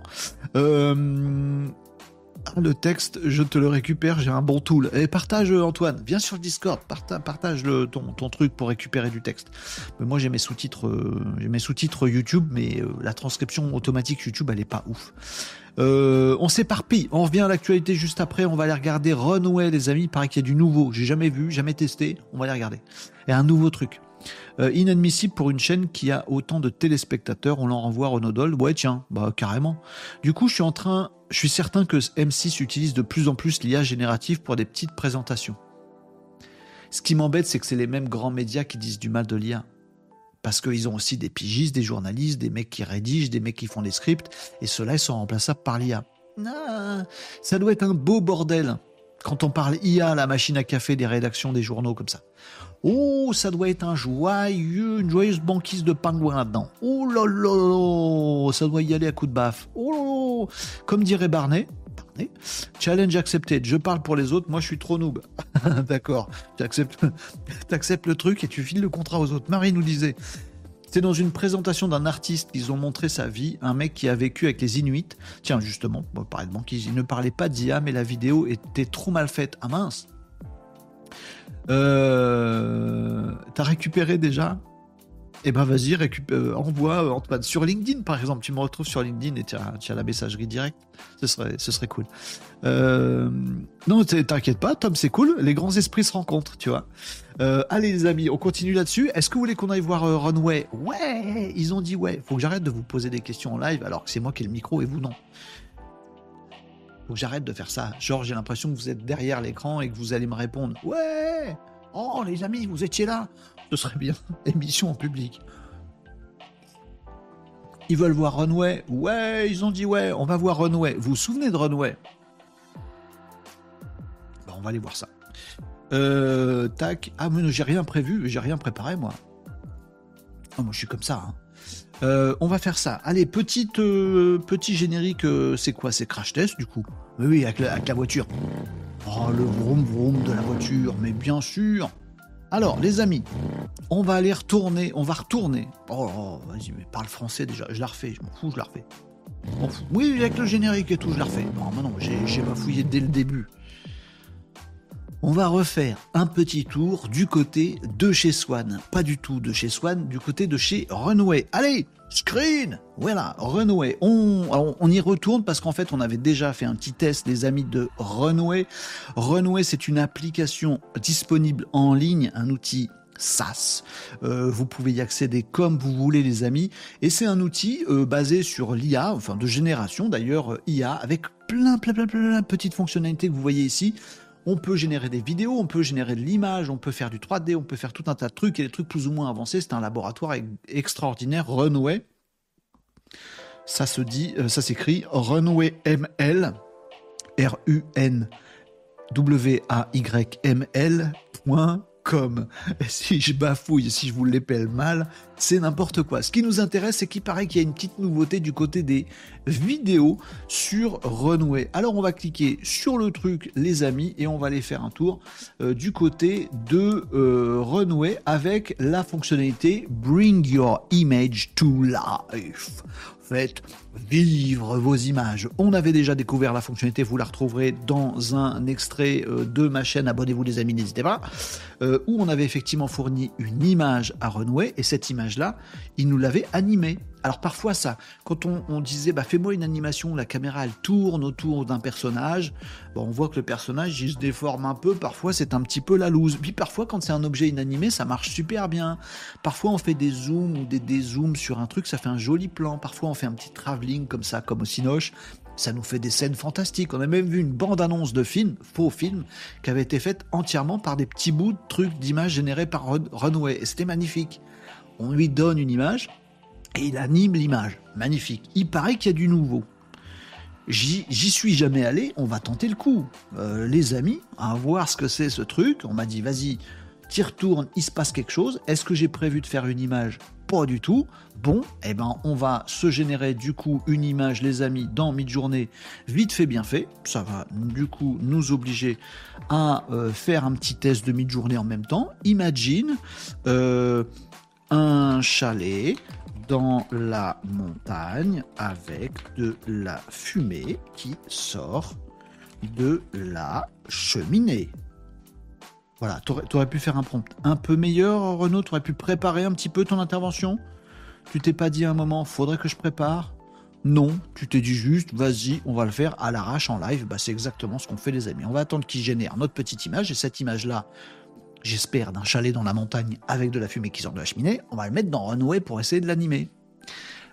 Euh, le texte, je te le récupère, j'ai un bon tool. Et partage Antoine, viens sur Discord, partage, le, ton, ton, truc pour récupérer du texte. Mais moi j'ai mes sous-titres, euh, mes sous-titres YouTube, mais euh, la transcription automatique YouTube elle est pas ouf. Euh, on s'éparpille, on revient à l'actualité juste après, on va aller regarder Runway les amis, il paraît qu'il y a du nouveau, j'ai jamais vu, jamais testé, on va aller regarder. Et un nouveau truc. Inadmissible pour une chaîne qui a autant de téléspectateurs, on l'en renvoie à Renaudol. Ouais tiens, bah carrément. Du coup je suis en train je suis certain que M6 utilise de plus en plus l'IA générative pour des petites présentations. Ce qui m'embête, c'est que c'est les mêmes grands médias qui disent du mal de l'IA. Parce qu'ils ont aussi des pigistes, des journalistes, des mecs qui rédigent, des mecs qui font des scripts, et ceux-là, ils sont remplaçables par l'IA. Ah, ça doit être un beau bordel quand on parle IA, la machine à café des rédactions des journaux comme ça. Oh, ça doit être un joyeux, une joyeuse banquise de pingouins là-dedans. Oh là là, ça doit y aller à coup de baffe. Oh comme dirait Barney, challenge accepted. Je parle pour les autres, moi je suis trop noob. [LAUGHS] D'accord, tu [LAUGHS] acceptes le truc et tu files le contrat aux autres. Marie nous disait, c'est dans une présentation d'un artiste qu'ils ont montré sa vie, un mec qui a vécu avec les Inuits. Tiens, justement, on parler de banquise, il ne parlait pas d'IA, mais la vidéo était trop mal faite. Ah mince euh, T'as récupéré déjà? Eh ben vas-y, euh, envoie euh, Antoine sur LinkedIn par exemple. Tu me retrouves sur LinkedIn et tu as, la messagerie directe. Ce serait, ce serait cool. Euh, non, t'inquiète pas, Tom, c'est cool. Les grands esprits se rencontrent, tu vois. allez les amis, on continue là-dessus. Est-ce que vous voulez qu'on aille voir Runway? Ouais, ils ont dit ouais. Faut que j'arrête de vous poser des questions en live alors que c'est moi qui ai le micro et vous non. Faut que j'arrête de faire ça. Genre, j'ai l'impression que vous êtes derrière l'écran et que vous allez me répondre ouais. Oh les amis, vous étiez là ce serait bien. [LAUGHS] Émission en public. Ils veulent voir Runway. Ouais, ils ont dit ouais, on va voir Runway. Vous vous souvenez de Runway bah, On va aller voir ça. Euh, tac. Ah, mais j'ai rien prévu, j'ai rien préparé, moi. Oh, moi, je suis comme ça. Hein. Euh, on va faire ça. Allez, petite, euh, petit générique. c'est quoi C'est Crash Test, du coup? Oui, avec la, voiture. Oh, le vroom vroom de la voiture, mais bien sûr alors, les amis, on va aller retourner, on va retourner. Oh, oh vas-y, mais parle français déjà. Je la refais, je m'en fous, je la refais. Oui, avec le générique et tout, je la refais. Non, mais non, j'ai fouillé dès le début. On va refaire un petit tour du côté de chez Swan. Pas du tout de chez Swan, du côté de chez Runway. Allez, screen Voilà, Runway. On, y retourne parce qu'en fait, on avait déjà fait un petit test, les amis de Runway. Runway, c'est une application disponible en ligne, un outil SaaS. Euh, vous pouvez y accéder comme vous voulez, les amis. Et c'est un outil euh, basé sur l'IA, enfin de génération d'ailleurs, IA, avec plein, plein, plein, plein, plein de petites fonctionnalités que vous voyez ici. On peut générer des vidéos, on peut générer de l'image, on peut faire du 3D, on peut faire tout un tas de trucs et des trucs plus ou moins avancés. C'est un laboratoire extraordinaire, Runway. Ça se dit, euh, s'écrit Runway ML, R-U-N-W-A-Y-M-L comme si je bafouille, si je vous l'épelle mal, c'est n'importe quoi. Ce qui nous intéresse, c'est qu'il paraît qu'il y a une petite nouveauté du côté des vidéos sur Runway. Alors on va cliquer sur le truc, les amis, et on va aller faire un tour euh, du côté de euh, Runway avec la fonctionnalité Bring Your Image to Life faites vivre vos images. On avait déjà découvert la fonctionnalité, vous la retrouverez dans un extrait euh, de ma chaîne, abonnez-vous les amis, n'hésitez pas, euh, où on avait effectivement fourni une image à Runway, et cette image-là, il nous l'avait animée. Alors parfois ça, quand on, disait bah fais-moi une animation, la caméra elle tourne autour d'un personnage, bon, on voit que le personnage il se déforme un peu, parfois c'est un petit peu la loose. Puis parfois quand c'est un objet inanimé, ça marche super bien. Parfois on fait des zooms ou des dézooms sur un truc, ça fait un joli plan. Parfois on fait un petit travelling comme ça, comme au Cinoche. Ça nous fait des scènes fantastiques. On a même vu une bande-annonce de film, faux film, qui avait été faite entièrement par des petits bouts de trucs d'images générés par Runway. Et c'était magnifique. On lui donne une image, et il anime l'image. Magnifique. Il paraît qu'il y a du nouveau. J'y suis jamais allé, on va tenter le coup. Euh, les amis, à voir ce que c'est ce truc. On m'a dit, vas-y, t'y retournes, il se passe quelque chose. Est-ce que j'ai prévu de faire une image? Pas du tout. Bon, eh ben, on va se générer du coup une image, les amis, dans mid-journée, vite fait, bien fait. Ça va du coup nous obliger à euh, faire un petit test de mid-journée en même temps. Imagine euh, un chalet dans la montagne avec de la fumée qui sort de la cheminée. Voilà, tu aurais pu faire un prompt un peu meilleur, Renaud, tu aurais pu préparer un petit peu ton intervention? Tu t'es pas dit à un moment, faudrait que je prépare? Non, tu t'es dit juste, vas-y, on va le faire à l'arrache en live. Bah, c'est exactement ce qu'on fait, les amis. On va attendre qu'il génère notre petite image et cette image-là, j'espère, d'un chalet dans la montagne avec de la fumée qui sort de la cheminée, on va le mettre dans Runway pour essayer de l'animer.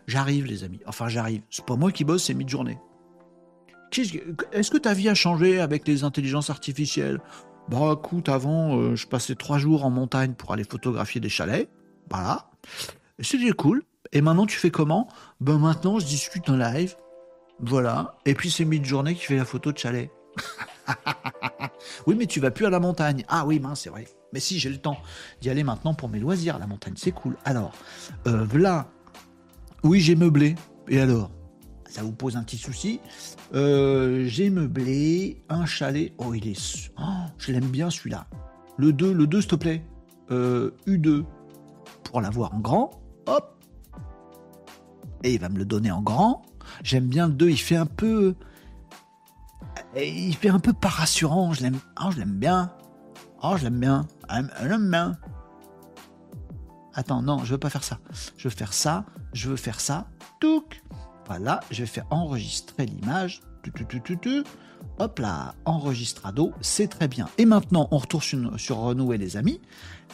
J'arrive, les amis. Enfin, j'arrive. C'est pas moi qui bosse, c'est mid-journée. Est-ce que ta vie a changé avec les intelligences artificielles? Bah, écoute, avant, euh, je passais trois jours en montagne pour aller photographier des chalets. Voilà. C'était cool. Et maintenant, tu fais comment? Ben, maintenant, je discute en live. Voilà. Et puis, c'est mid-journée qui fait la photo de chalet. [LAUGHS] [LAUGHS] oui, mais tu vas plus à la montagne. Ah oui, mince, c'est vrai. Mais si, j'ai le temps d'y aller maintenant pour mes loisirs. La montagne, c'est cool. Alors, euh, là, oui, j'ai meublé. Et alors? Ça vous pose un petit souci euh, J'ai meublé un chalet. Oh, il est. Oh, je l'aime bien celui-là. Le 2, le 2, s'il te plaît. Euh, U2. Pour l'avoir en grand. Hop. Et il va me le donner en grand. J'aime bien le 2. Il fait un peu. Il fait un peu pas rassurant. Je l'aime. Oh, je l'aime bien. Oh, je l'aime bien. Je l'aime bien. Attends, non, je veux pas faire ça. Je veux faire ça, je veux faire ça. Voilà, je vais faire enregistrer l'image. Hop là, enregistrado, c'est très bien. Et maintenant, on retourne sur, Renouer les amis.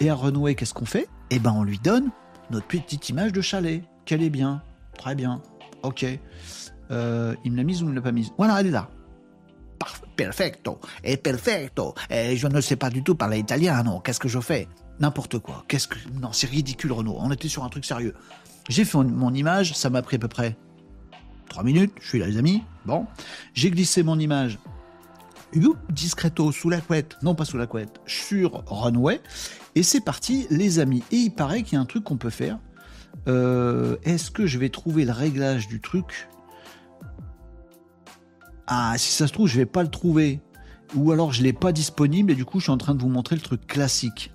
Et à Renouer, qu'est-ce qu'on fait? Eh ben, on lui donne notre petite image de chalet. Qu'elle est bien. Très bien. Ok. Euh, il me l'a mise ou il ne l'a pas mise? Voilà, elle est là. Perfecto. Et perfecto. Et je ne sais pas du tout parler italien, non. Qu'est-ce que je fais? N'importe quoi. Qu'est-ce que. Non, c'est ridicule, Renault. On était sur un truc sérieux. J'ai fait mon image, ça m'a pris à peu près 3 minutes. Je suis là, les amis. Bon. J'ai glissé mon image discreto sous la couette, non pas sous la couette, sur Runway. Et c'est parti, les amis. Et il paraît qu'il y a un truc qu'on peut faire. Euh, est-ce que je vais trouver le réglage du truc? Ah, si ça se trouve, je vais pas le trouver. Ou alors je l'ai pas disponible et du coup je suis en train de vous montrer le truc classique.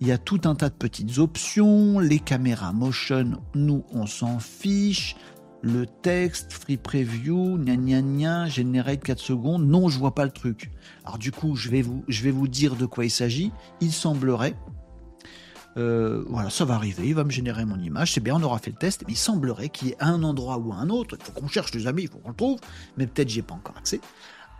Il y a tout un tas de petites options. Les caméras motion, nous, on s'en fiche. le texte, free preview, gna gna gna, generate 4 secondes. Non, je vois pas le truc. Alors du coup, je vais vous, je vais vous dire de quoi il s'agit. Il semblerait, euh, voilà, ça va arriver, il va me générer mon image, c'est bien, on aura fait le test, mais il semblerait qu'il y ait un endroit ou un autre, il faut qu'on cherche les amis, il faut qu'on le trouve, mais peut-être j'ai pas encore accès,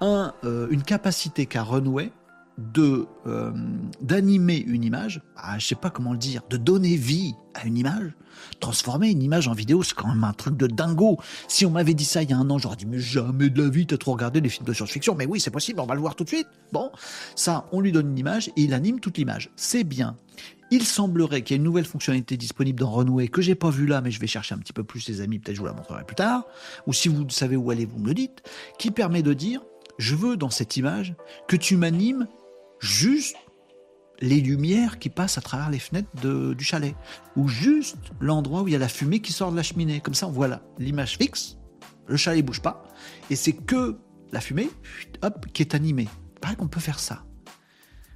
un, euh, une capacité qu'a Runway de euh, d'animer une image, ah, je sais pas comment le dire, de donner vie à une image, transformer une image en vidéo, c'est quand même un truc de dingo. Si on m'avait dit ça il y a un an, j'aurais dit mais jamais de la vie, t'as trop regardé des films de science-fiction. Mais oui, c'est possible, on va le voir tout de suite. Bon, ça, on lui donne une image et il anime toute l'image. C'est bien. Il semblerait qu'il y ait une nouvelle fonctionnalité disponible dans Runway que j'ai pas vue là, mais je vais chercher un petit peu plus les amis, peut-être je vous la montrerai plus tard. Ou si vous savez où aller, vous me le dites, qui permet de dire je veux dans cette image que tu m'animes juste les lumières qui passent à travers les fenêtres du chalet, ou juste l'endroit où il y a la fumée qui sort de la cheminée. Comme ça, voilà l'image fixe, le chalet bouge pas, et c'est que la fumée, qui est animée. Pareil qu'on peut faire ça.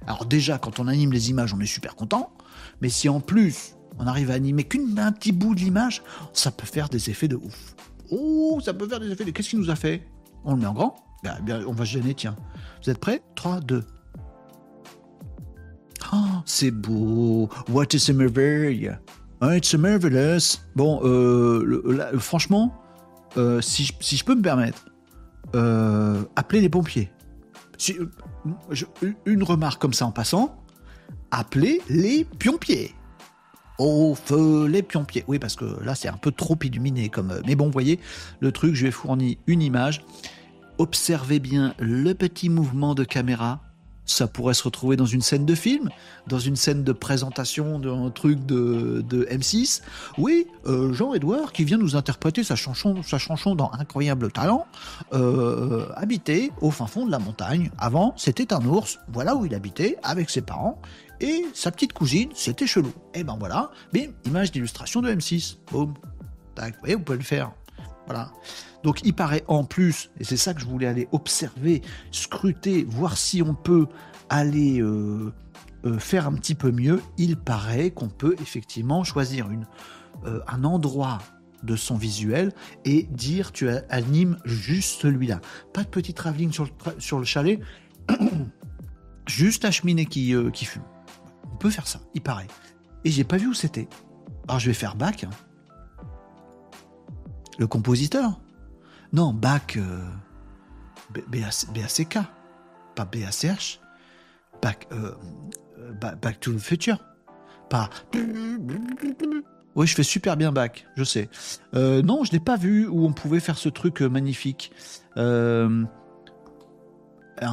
Alors déjà, quand on anime les images, on est super content, mais si en plus on arrive à animer qu'un petit bout de l'image, ça peut faire des effets de ouf. Oh, ça peut faire des effets de... Qu'est-ce qu'il nous a fait? On le met en grand? Bah, bien, On va se gêner, tiens. Vous êtes prêts? 3, 2, Oh, c'est beau. What is a merveille? Oh, it's a marvelous. Bon, euh, franchement, euh, si, je, peux me permettre, euh, appelez les pompiers. Une remarque comme ça en passant, appelez les pompiers. Au feu, les pompiers. Oui, parce que là, c'est un peu trop illuminé. Comme... Mais bon, voyez, le truc, je vais fournir une image. Observez bien le petit mouvement de caméra ça pourrait se retrouver dans une scène de film, dans une scène de présentation d'un truc de, M6. Oui, euh, Jean-Edouard qui vient nous interpréter sa chanson, sa chanson dans Incroyable Talent, euh, habité au fin fond de la montagne. Avant, c'était un ours, voilà où il habitait, avec ses parents, et sa petite cousine, c'était chelou. Et ben voilà, bim, image d'illustration de M6. Boum. Tac, vous pouvez le faire. Voilà. Donc il paraît en plus, et c'est ça que je voulais aller observer, scruter, voir si on peut aller euh, euh, faire un petit peu mieux, il paraît qu'on peut effectivement choisir une, euh, un endroit de son visuel et dire tu animes juste celui-là. Pas de petit travelling sur le, chalet, [COUGHS] juste la cheminée qui, qui fume. On peut faire ça, il paraît. Et j'ai pas vu où c'était. Alors je vais faire back. Hein. Le compositeur non, bac euh, BACK, pas BACH. Back, euh, back to the Future. Pas. Oui, je fais super bien back, je sais. Euh, non, je n'ai pas vu où on pouvait faire ce truc magnifique. un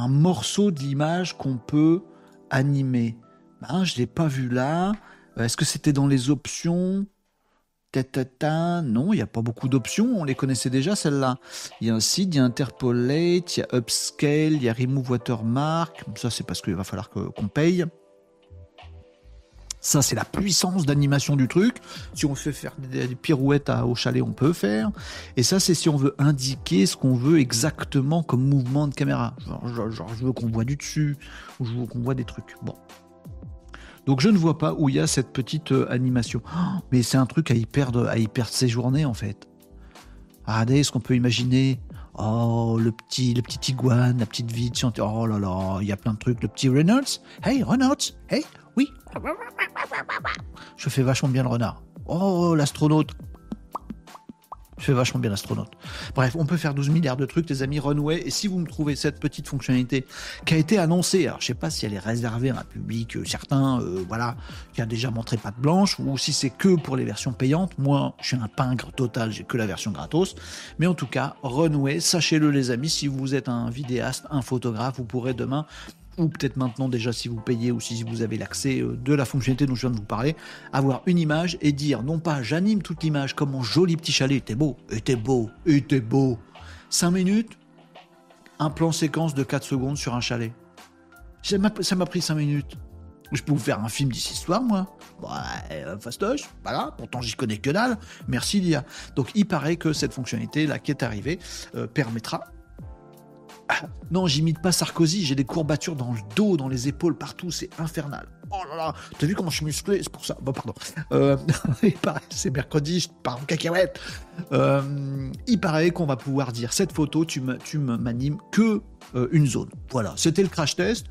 morceau d'image qu'on peut animer. Ben, je ne l'ai pas vu là. Est-ce que c'était dans les options? Non, il n'y a pas beaucoup d'options, on les connaissait déjà celles-là. Il y a un site, il y a Interpolate, il y a Upscale, il y a Remove Watermark, ça c'est parce qu'il va falloir qu'on paye. Ça, c'est la puissance d'animation du truc. Si on fait faire des, pirouettes au chalet, on peut faire. Et ça, c'est si on veut indiquer ce qu'on veut exactement comme mouvement de caméra. Genre, je veux qu'on voit du dessus, ou je veux qu'on voit des trucs. Bon, donc je ne vois pas où il y a cette petite euh, animation. Oh, mais c'est un truc à y perdre, à y perdre ses journées en fait. Regardez ce qu'on peut imaginer. Oh, le petit, le petit iguane, la petite vide. Oh là là, il y a plein de trucs. Le petit Reynolds. Hey, Reynolds. Hey, oui. Je fais vachement bien le renard. Oh, l'astronaute. Je fais vachement bien l'astronaute. Bref, on peut faire 12 milliards de trucs, les amis Runway. Et si vous me trouvez cette petite fonctionnalité qui a été annoncée, alors je sais pas si elle est réservée à un public euh, certain, euh, voilà, qui a déjà montré patte blanche, ou si c'est que pour les versions payantes. Moi, je suis un pingre total, j'ai que la version gratos. Mais en tout cas, Runway, sachez-le les amis, si vous êtes un vidéaste, un photographe, vous pourrez demain ou peut-être maintenant déjà si vous payez ou si vous avez l'accès euh, de la fonctionnalité dont je viens de vous parler, avoir une image et dire non pas j'anime toute l'image comme mon joli petit chalet était beau, était beau, était beau. 5 minutes, un plan séquence de 4 secondes sur un chalet. Ça m'a pris 5 minutes. Je peux vous faire un film d'ici soir, moi. Ouais, euh, fastoche, voilà. Pourtant, j'y connais que dalle. Merci, Lia. Donc, il paraît que cette fonctionnalité, là, qui est arrivée, euh, permettra [COUGHS] Non, j'imite pas Sarkozy, j'ai des courbatures dans le dos, dans les épaules, partout, c'est infernal. Oh là là, t'as vu comment je suis musclé? C'est pour ça. Bon, pardon. Euh, [LAUGHS] c'est mercredi, je pars en cacahuète. Euh, il paraît qu'on va pouvoir dire cette photo, tu m'animes que euh, une zone. Voilà, c'était le crash test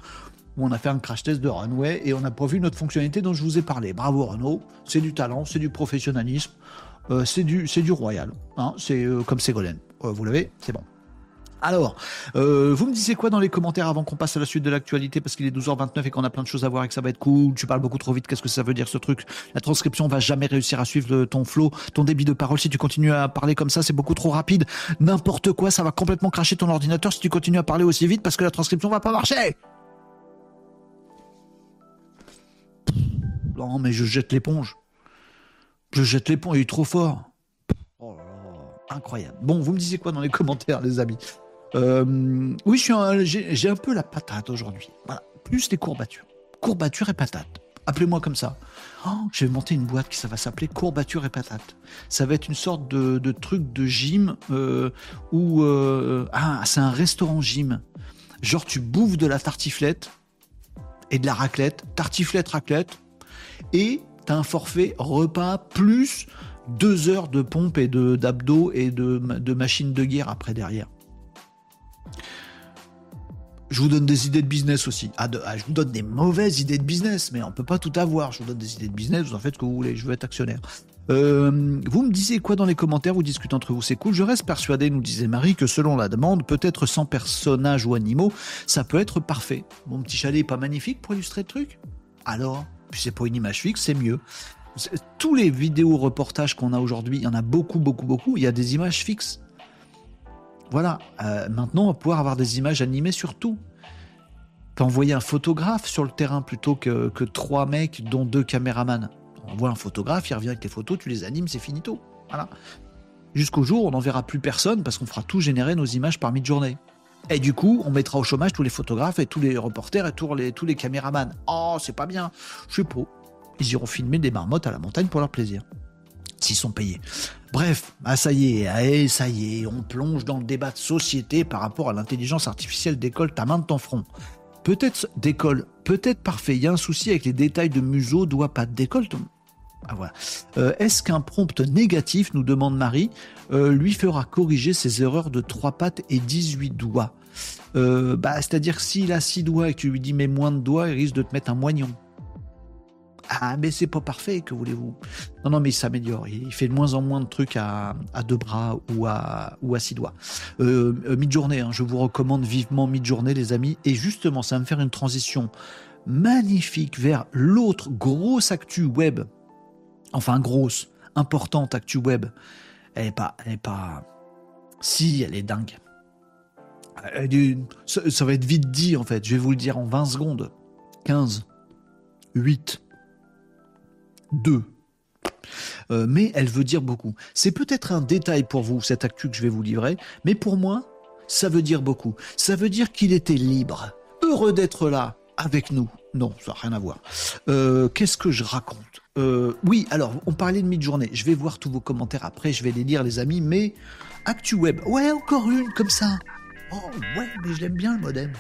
où on a fait un crash test de runway et on a prévu notre fonctionnalité dont je vous ai parlé. Bravo Renault, c'est du talent, c'est du professionnalisme, c'est du, du royal. Hein, c'est comme Ségolène. vous l'avez, c'est bon. Alors, euh, vous me disiez quoi dans les commentaires avant qu'on passe à la suite de l'actualité? Parce qu'il est 12h29 et qu'on a plein de choses à voir et que ça va être cool. Tu parles beaucoup trop vite. Qu'est-ce que ça veut dire ce truc? La transcription va jamais réussir à suivre ton flow, ton débit de parole. Si tu continues à parler comme ça, c'est beaucoup trop rapide. N'importe quoi, ça va complètement cracher ton ordinateur si tu continues à parler aussi vite parce que la transcription va pas marcher. Non, mais je jette l'éponge. Je jette l'éponge, il est trop fort. Oh là là, incroyable. Bon, vous me disiez quoi dans les commentaires, les amis? Euh, oui, j'ai un peu la patate aujourd'hui. Voilà, plus des courbatures. Courbatures et patates. Appelez-moi comme ça. Oh, je vais monter une boîte qui va s'appeler courbatures et patates. Ça va être une sorte de, truc de gym euh, où euh, ah c'est un restaurant gym. Genre tu bouffes de la tartiflette et de la raclette, tartiflette raclette et t'as un forfait repas plus deux heures de pompe et de d'abdos et de, de machines de guerre après derrière. Je vous donne des idées de business aussi. Ah, ah, je vous donne des mauvaises idées de business, mais on peut pas tout avoir. Je vous donne des idées de business, vous en faites ce que vous voulez. Je veux être actionnaire. Euh, vous me disiez quoi dans les commentaires? Vous discutez entre vous, c'est cool. Je reste persuadé, nous disait Marie, que selon la demande, peut-être sans personnages ou animaux, ça peut être parfait. Mon petit chalet est pas magnifique pour illustrer le truc? Alors, puis c'est pas une image fixe, c'est mieux. Tous les vidéos reportages qu'on a aujourd'hui, il y en a beaucoup, beaucoup, beaucoup. Il y a des images fixes. Voilà, euh, maintenant on va pouvoir avoir des images animées sur tout. T'as envoyé un photographe sur le terrain plutôt que, trois mecs, dont deux caméramans. On envoie un photographe, il revient avec tes photos, tu les animes, c'est finito. Voilà. Jusqu'au jour on n'enverra plus personne parce qu'on fera tout générer nos images par mi-journée. Et du coup, on mettra au chômage tous les photographes et tous les reporters et tous les, tous les caméramans. Oh, c'est pas bien. Je sais pas. Ils iront filmer des marmottes à la montagne pour leur plaisir s'ils sont payés. Bref, ah ça y est, ah, ça y est, on plonge dans le débat de société par rapport à l'intelligence artificielle d'école ta main de ton front. Peut-être d'école, peut-être parfait. Il y a un souci avec les détails de museau, doit pas d'école. Ah voilà. Euh, est-ce qu'un prompt négatif, nous demande Marie, euh, lui fera corriger ses erreurs de 3 pattes et 18 doigts? Euh, bah, C'est-à-dire s'il a 6 doigts et que tu lui dis mets moins de doigts, il risque de te mettre un moignon. Ah, mais c'est pas parfait, que voulez-vous? Non, non, mais il s'améliore. Il fait de moins en moins de trucs à, deux bras ou à, six doigts. Euh, euh, mid-journée, hein, je vous recommande vivement mid-journée, les amis. Et justement, ça va me faire une transition magnifique vers l'autre grosse actu web. Enfin, grosse, importante actu web. Elle n'est pas, est pas. Si, elle est dingue. ça, ça va être vite dit, en fait. Je vais vous le dire en 20 secondes. 15, 8, deux. Euh, mais elle veut dire beaucoup. C'est peut-être un détail pour vous, cette actu que je vais vous livrer, mais pour moi, ça veut dire beaucoup. Ça veut dire qu'il était libre, heureux d'être là avec nous. Non, ça n'a rien à voir. Euh, qu'est-ce que je raconte? Euh, Oui, alors, on parlait de mid-journée. Je vais voir tous vos commentaires après, je vais les lire, les amis, mais Actu Web. Ouais, encore une, comme ça. Oh, ouais, mais je l'aime bien le modem.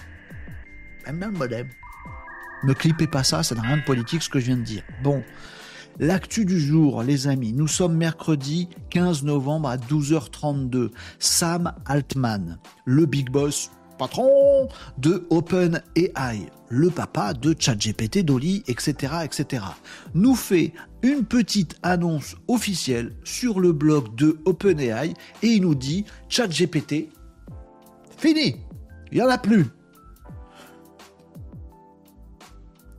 J'aime bien le modem. Ne clippez pas ça, ça n'a rien de politique ce que je viens de dire. Bon, L'actu du jour, les amis, nous sommes mercredi 15 novembre à 12h32. Sam Altman, le big boss patron de OpenAI, le papa de ChatGPT, Dolly, etc., etc., nous fait une petite annonce officielle sur le blog de OpenAI et il nous dit ChatGPT, fini, il n'y en a plus.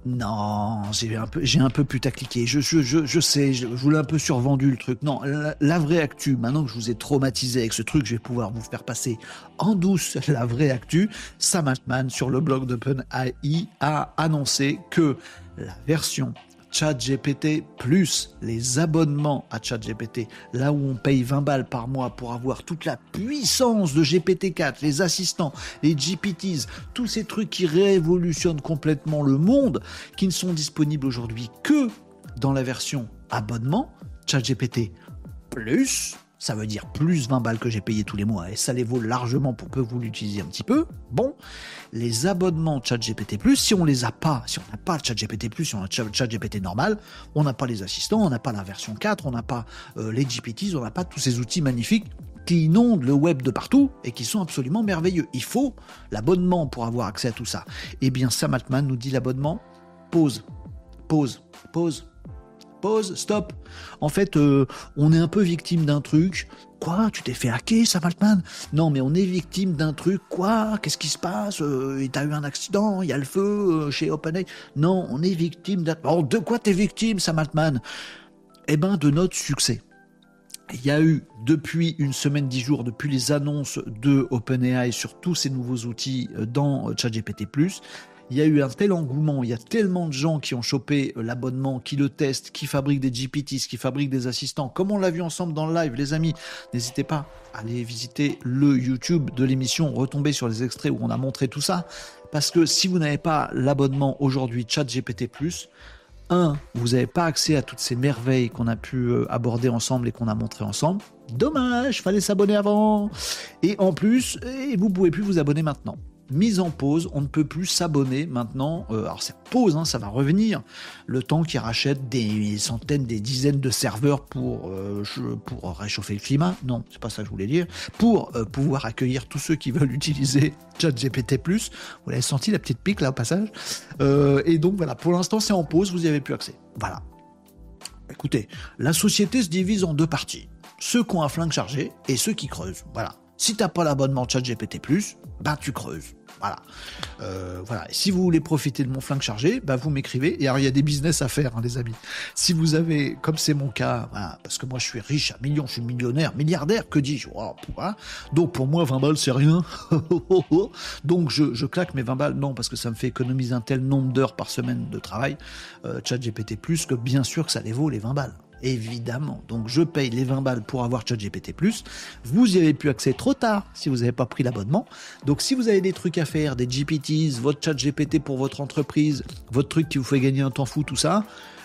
Non, j'ai un peu, j'ai un peu putacliqué. Je, je, je, je sais, je, vous l'ai un peu survendu le truc. Non, la, vraie actu. Maintenant que je vous ai traumatisé avec ce truc, je vais pouvoir vous faire passer en douce [LAUGHS] la vraie actu. Sam Altman sur le blog d'OpenAI a annoncé que la version ChatGPT plus les abonnements à ChatGPT, là où on paye 20 balles par mois pour avoir toute la puissance de GPT-4, les assistants, les GPTs, tous ces trucs qui révolutionnent complètement le monde, qui ne sont disponibles aujourd'hui que dans la version abonnement ChatGPT plus ça veut dire plus 20 balles que j'ai payé tous les mois, et ça les vaut largement pour que vous l'utilisiez un petit peu. Bon, les abonnements ChatGPT+, si on les a pas, si on n'a pas ChatGPT+, si on a ChatGPT normal, on n'a pas les assistants, on n'a pas la version 4, on n'a pas euh, les GPTs, on n'a pas tous ces outils magnifiques qui inondent le web de partout et qui sont absolument merveilleux. Il faut l'abonnement pour avoir accès à tout ça. Eh bien, Sam Altman nous dit l'abonnement, pause, pause, pause, pause, stop. En fait, euh, on est un peu victime d'un truc. Quoi Tu t'es fait hacker, Sam Altman Non, mais on est victime d'un truc. Quoi Qu'est-ce qui se passe? Euh, T'as eu un accident Il y a le feu euh, chez OpenAI Non, on est victime d'un... Oh, de quoi t'es victime, Sam Altman Eh ben, de notre succès. Il y a eu depuis une semaine, dix jours, depuis les annonces de OpenAI sur tous ces nouveaux outils dans ChatGPT+, il y a eu un tel engouement, il y a tellement de gens qui ont chopé euh, l'abonnement, qui le testent, qui fabriquent des GPTs, qui fabriquent des assistants, comme on l'a vu ensemble dans le live, les amis, n'hésitez pas à aller visiter le YouTube de l'émission, retomber sur les extraits où on a montré tout ça, parce que si vous n'avez pas l'abonnement aujourd'hui ChatGPT+, un, vous n'avez pas accès à toutes ces merveilles qu'on a pu euh, aborder ensemble et qu'on a montré ensemble. Dommage, fallait s'abonner avant. Et en plus, vous pouvez plus vous abonner maintenant mise en pause. On ne peut plus s'abonner maintenant. Euh, alors c'est pause, hein, ça va revenir. Le temps qu'ils rachètent des centaines, des dizaines de serveurs pour, euh, pour réchauffer le climat. Non, c'est pas ça que je voulais dire. Pour euh, pouvoir accueillir tous ceux qui veulent utiliser [LAUGHS] ChatGPT+. Vous l'avez senti la petite pique là au passage. et donc voilà, pour l'instant c'est en pause, vous n'y avez plus accès. Voilà. Écoutez, la société se divise en deux parties. Ceux qui ont un flingue chargé et ceux qui creusent. Voilà. Si t'as pas l'abonnement ChatGPT+, ben tu creuses. Voilà. Euh, voilà. si vous voulez profiter de mon flingue chargé, bah vous m'écrivez. Et alors, il y a des business à faire, hein, les amis. Si vous avez, comme c'est mon cas, parce que moi, je suis riche à millions, je suis millionnaire, milliardaire, que dis-je? Oh, Donc, pour moi, 20 balles, c'est rien. [LAUGHS] Donc, je, claque mes 20 balles. Non, parce que ça me fait économiser un tel nombre d'heures par semaine de travail, euh, chat GPT+, que bien sûr que ça les vaut les 20 balles évidemment. Donc je paye les 20 balles pour avoir ChatGPT+. Vous y avez pu accès trop tard si vous n'avez pas pris l'abonnement. Donc si vous avez des trucs à faire, des GPTs, votre ChatGPT pour votre entreprise, votre truc qui vous fait gagner un temps fou, tout ça,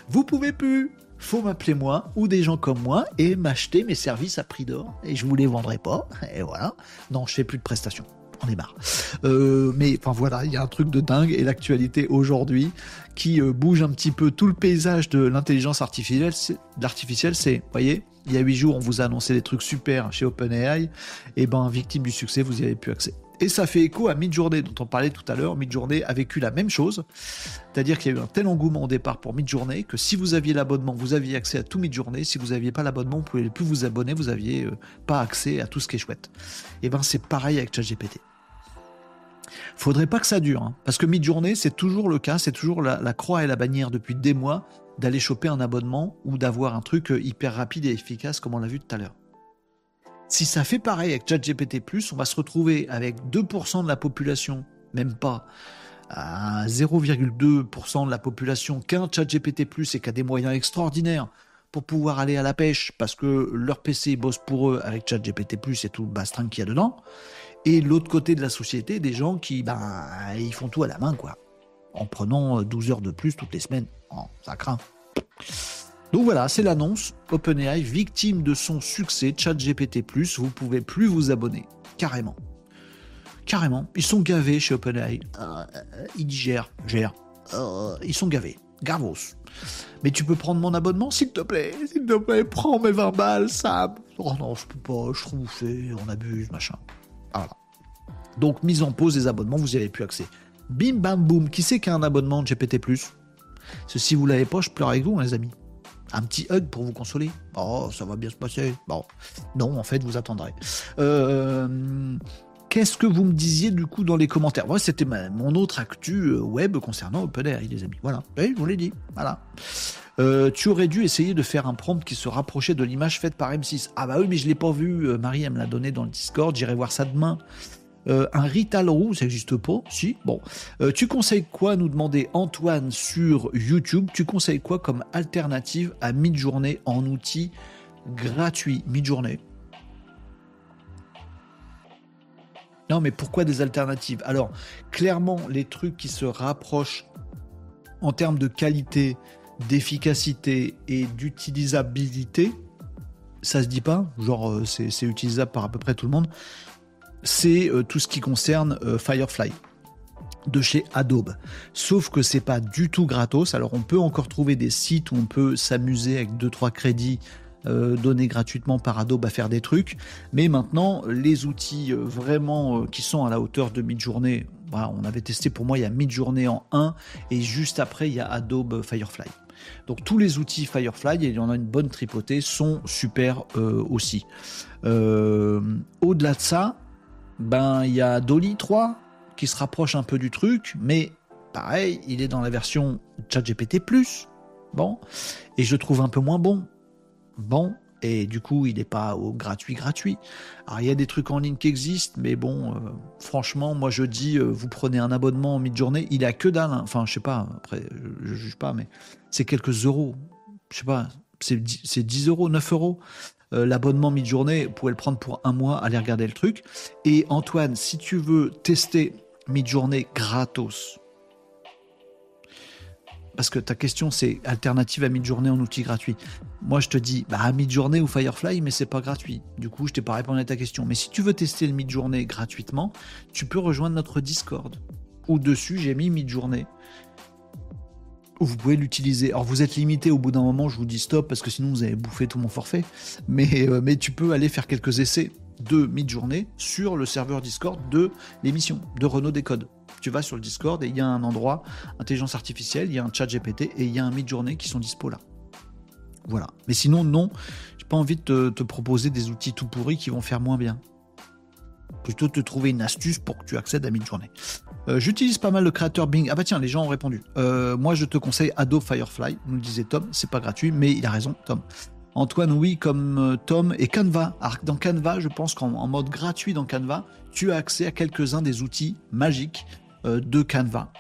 vous pouvez plus. Faut m'appeler moi ou des gens comme moi et m'acheter mes services à prix d'or et je vous les vendrai pas. Et voilà. Non, je fais plus de prestations on est marre. Euh, mais enfin voilà, il y a un truc de dingue et l'actualité aujourd'hui qui euh, bouge un petit peu tout le paysage de l'intelligence artificielle. L'artificielle, c'est, voyez, il y a huit jours, on vous a annoncé des trucs super chez OpenAI, et ben victime du succès, vous y avez plus accès. Et ça fait écho à Midjourney dont on parlait tout à l'heure. Midjourney a vécu la même chose, c'est-à-dire qu'il y a eu un tel engouement au départ pour Midjourney que si vous aviez l'abonnement, vous aviez accès à tout Midjourney. Si vous n'aviez pas l'abonnement, vous ne pouvez plus vous abonner, vous n'aviez euh, pas accès à tout ce qui est chouette. Et ben c'est pareil avec ChatGPT. Faudrait pas que ça dure, hein. parce que mid-journée, c'est toujours le cas, c'est toujours la, croix et la bannière depuis des mois d'aller choper un abonnement ou d'avoir un truc euh, hyper rapide et efficace comme on l'a vu tout à l'heure. Si ça fait pareil avec ChatGPT+, on va se retrouver avec 2% de la population, même pas, à 0,2% de la population qu'un ChatGPT+, et qui a des moyens extraordinaires pour pouvoir aller à la pêche parce que leur PC bosse pour eux avec ChatGPT+, et tout le bastring qu'il y a dedans et l'autre côté de la société, des gens qui, ben, ils font tout à la main, quoi. En prenant 12 euh, heures de plus toutes les semaines. Oh, ça craint. Donc voilà, c'est l'annonce. OpenAI, victime de son succès, ChatGPT+, vous pouvez plus vous abonner. Carrément. Carrément. Ils sont gavés chez OpenAI. Euh, ils digèrent, gèrent. Euh, ils sont gavés. Gavos. Mais tu peux prendre mon abonnement, s'il te plaît. S'il te plaît, prends mes 20 balles, Sam. Oh non, je peux pas, je trouve on abuse, machin. Donc, mise en pause des abonnements, vous n'y avez plus accès. Bim bam boum, qui c'est qui a un abonnement de GPT Si vous l'avez pas, je pleure avec vous, hein, les amis. Un petit hug pour vous consoler. Oh, ça va bien se passer. Bon, non, en fait, vous attendrez. Euh, qu'est-ce que vous me disiez du coup dans les commentaires? Moi, c'était mon autre actu euh, web concernant OpenAI, les amis. Voilà, oui, je vous l'ai dit. Voilà. Euh, tu aurais dû essayer de faire un prompt qui se rapprochait de l'image faite par M6. Ah bah oui, mais je l'ai pas vu. Euh, Marie, elle me l'a donné dans le Discord. J'irai voir ça demain. Euh, un Rital Roux, ça n'existe pas? Si, bon. tu conseilles quoi nous demander Antoine sur YouTube? Tu conseilles quoi comme alternative à Midjourney en outil gratuit? Midjourney Non, mais pourquoi des alternatives? Alors, clairement, les trucs qui se rapprochent en termes de qualité, d'efficacité et d'utilisabilité, ça se dit pas, genre c'est utilisable par à peu près tout le monde, c'est tout ce qui concerne Firefly de chez Adobe. Sauf que c'est pas du tout gratos. Alors on peut encore trouver des sites où on peut s'amuser avec 2-3 crédits euh, donnés gratuitement par Adobe à faire des trucs. Mais maintenant, les outils euh, vraiment euh, qui sont à la hauteur de Midjourney, bah, on avait testé pour moi il y a Midjourney en 1 et juste après il y a Adobe Firefly. Donc tous les outils Firefly, et il y en a une bonne tripotée, sont super aussi. Au-delà de ça, ben il y a Dolly 3 qui se rapproche un peu du truc, mais pareil, il est dans la version ChatGPT+. Bon, et je trouve un peu moins bon. Bon, et du coup, il n'est pas au gratuit gratuit. Alors, il y a des trucs en ligne qui existent, mais bon, euh, franchement, moi je dis, euh, vous prenez un abonnement en mid-journée, il a que dalle. Hein. Enfin, je sais pas, après, je, ne juge pas, mais c'est quelques euros. Je sais pas, c'est 10 euros, 9 euros. Euh, l'abonnement mid-journée, vous pouvez le prendre pour un mois, aller regarder le truc. Et Antoine, si tu veux tester mid-journée gratos. Parce que ta question c'est alternative à mid-journée en outil gratuit. Moi je te dis bah mid-journée ou Firefly mais c'est pas gratuit. Du coup je t'ai pas répondu à ta question. Mais si tu veux tester le mid-journée gratuitement, tu peux rejoindre notre Discord. Au dessus j'ai mis mid-journée. Vous pouvez l'utiliser. Alors vous êtes limité au bout d'un moment, je vous dis stop parce que sinon vous allez bouffer tout mon forfait. Mais, euh, tu peux aller faire quelques essais de mid-journée sur le serveur Discord de l'émission de Renault Décode. Tu vas sur le Discord et il y a un endroit intelligence artificielle, il y a un chat GPT et il y a un mid-journée qui sont dispo là. Voilà. Mais sinon, non, j'ai pas envie de te, proposer des outils tout pourris qui vont faire moins bien. Plutôt te trouver une astuce pour que tu accèdes à mid-journée. Euh, j'utilise pas mal le créateur Bing. Ah bah tiens, les gens ont répondu. Euh, moi, je te conseille Adobe Firefly, nous le disait Tom. C'est pas gratuit, mais il a raison, Tom. Antoine, oui, comme euh, Tom et Canva. dans Canva, je pense qu'en mode gratuit dans Canva, tu as accès à quelques-uns des outils magiques de Canva,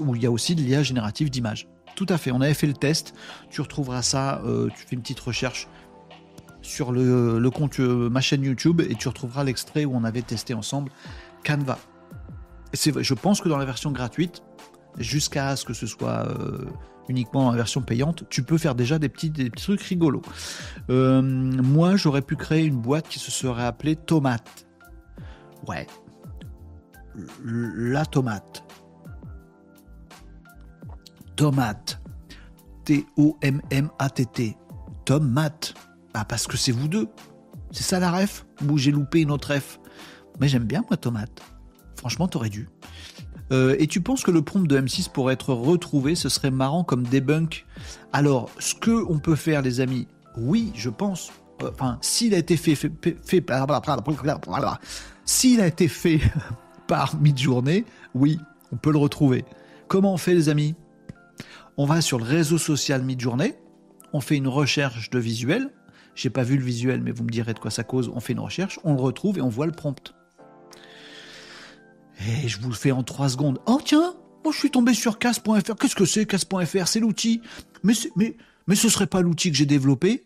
où il y a aussi de l'IA générative d'images. Tout à fait, on avait fait le test. Tu retrouveras ça, euh, tu fais une petite recherche sur le, compte ma chaîne YouTube et tu retrouveras l'extrait où on avait testé ensemble Canva. Je pense que dans la version gratuite, jusqu'à ce que ce soit uniquement en version payante, tu peux faire déjà des petits, trucs rigolos. Euh, moi, j'aurais pu créer une boîte qui se serait appelée Tomate. Ouais. La tomate. Tomate. T-O-M-M-A-T-T. Tomate. Ah, parce que c'est vous deux. C'est ça la ref Ou j'ai loupé une autre ref Mais j'aime bien, moi, tomate. Franchement, t'aurais dû. Euh, et tu penses que le prompt de M6 pourrait être retrouvé Ce serait marrant comme debunk. Alors, ce que on peut faire, les amis, oui, je pense. Euh, enfin, s'il a été fait, fait, s'il a été fait par Midjourney, oui, on peut le retrouver. Comment on fait, les amis? On va sur le réseau social Midjourney, on fait une recherche de visuel. J'ai pas vu le visuel, mais vous me direz de quoi ça cause. On fait une recherche, on le retrouve et on voit le prompt. Et je vous le fais en 3 secondes. Oh tiens, moi je suis tombé sur casse.fr. Qu'est-ce que c'est casse.fr C'est l'outil. Mais, mais, mais ce serait pas l'outil que j'ai développé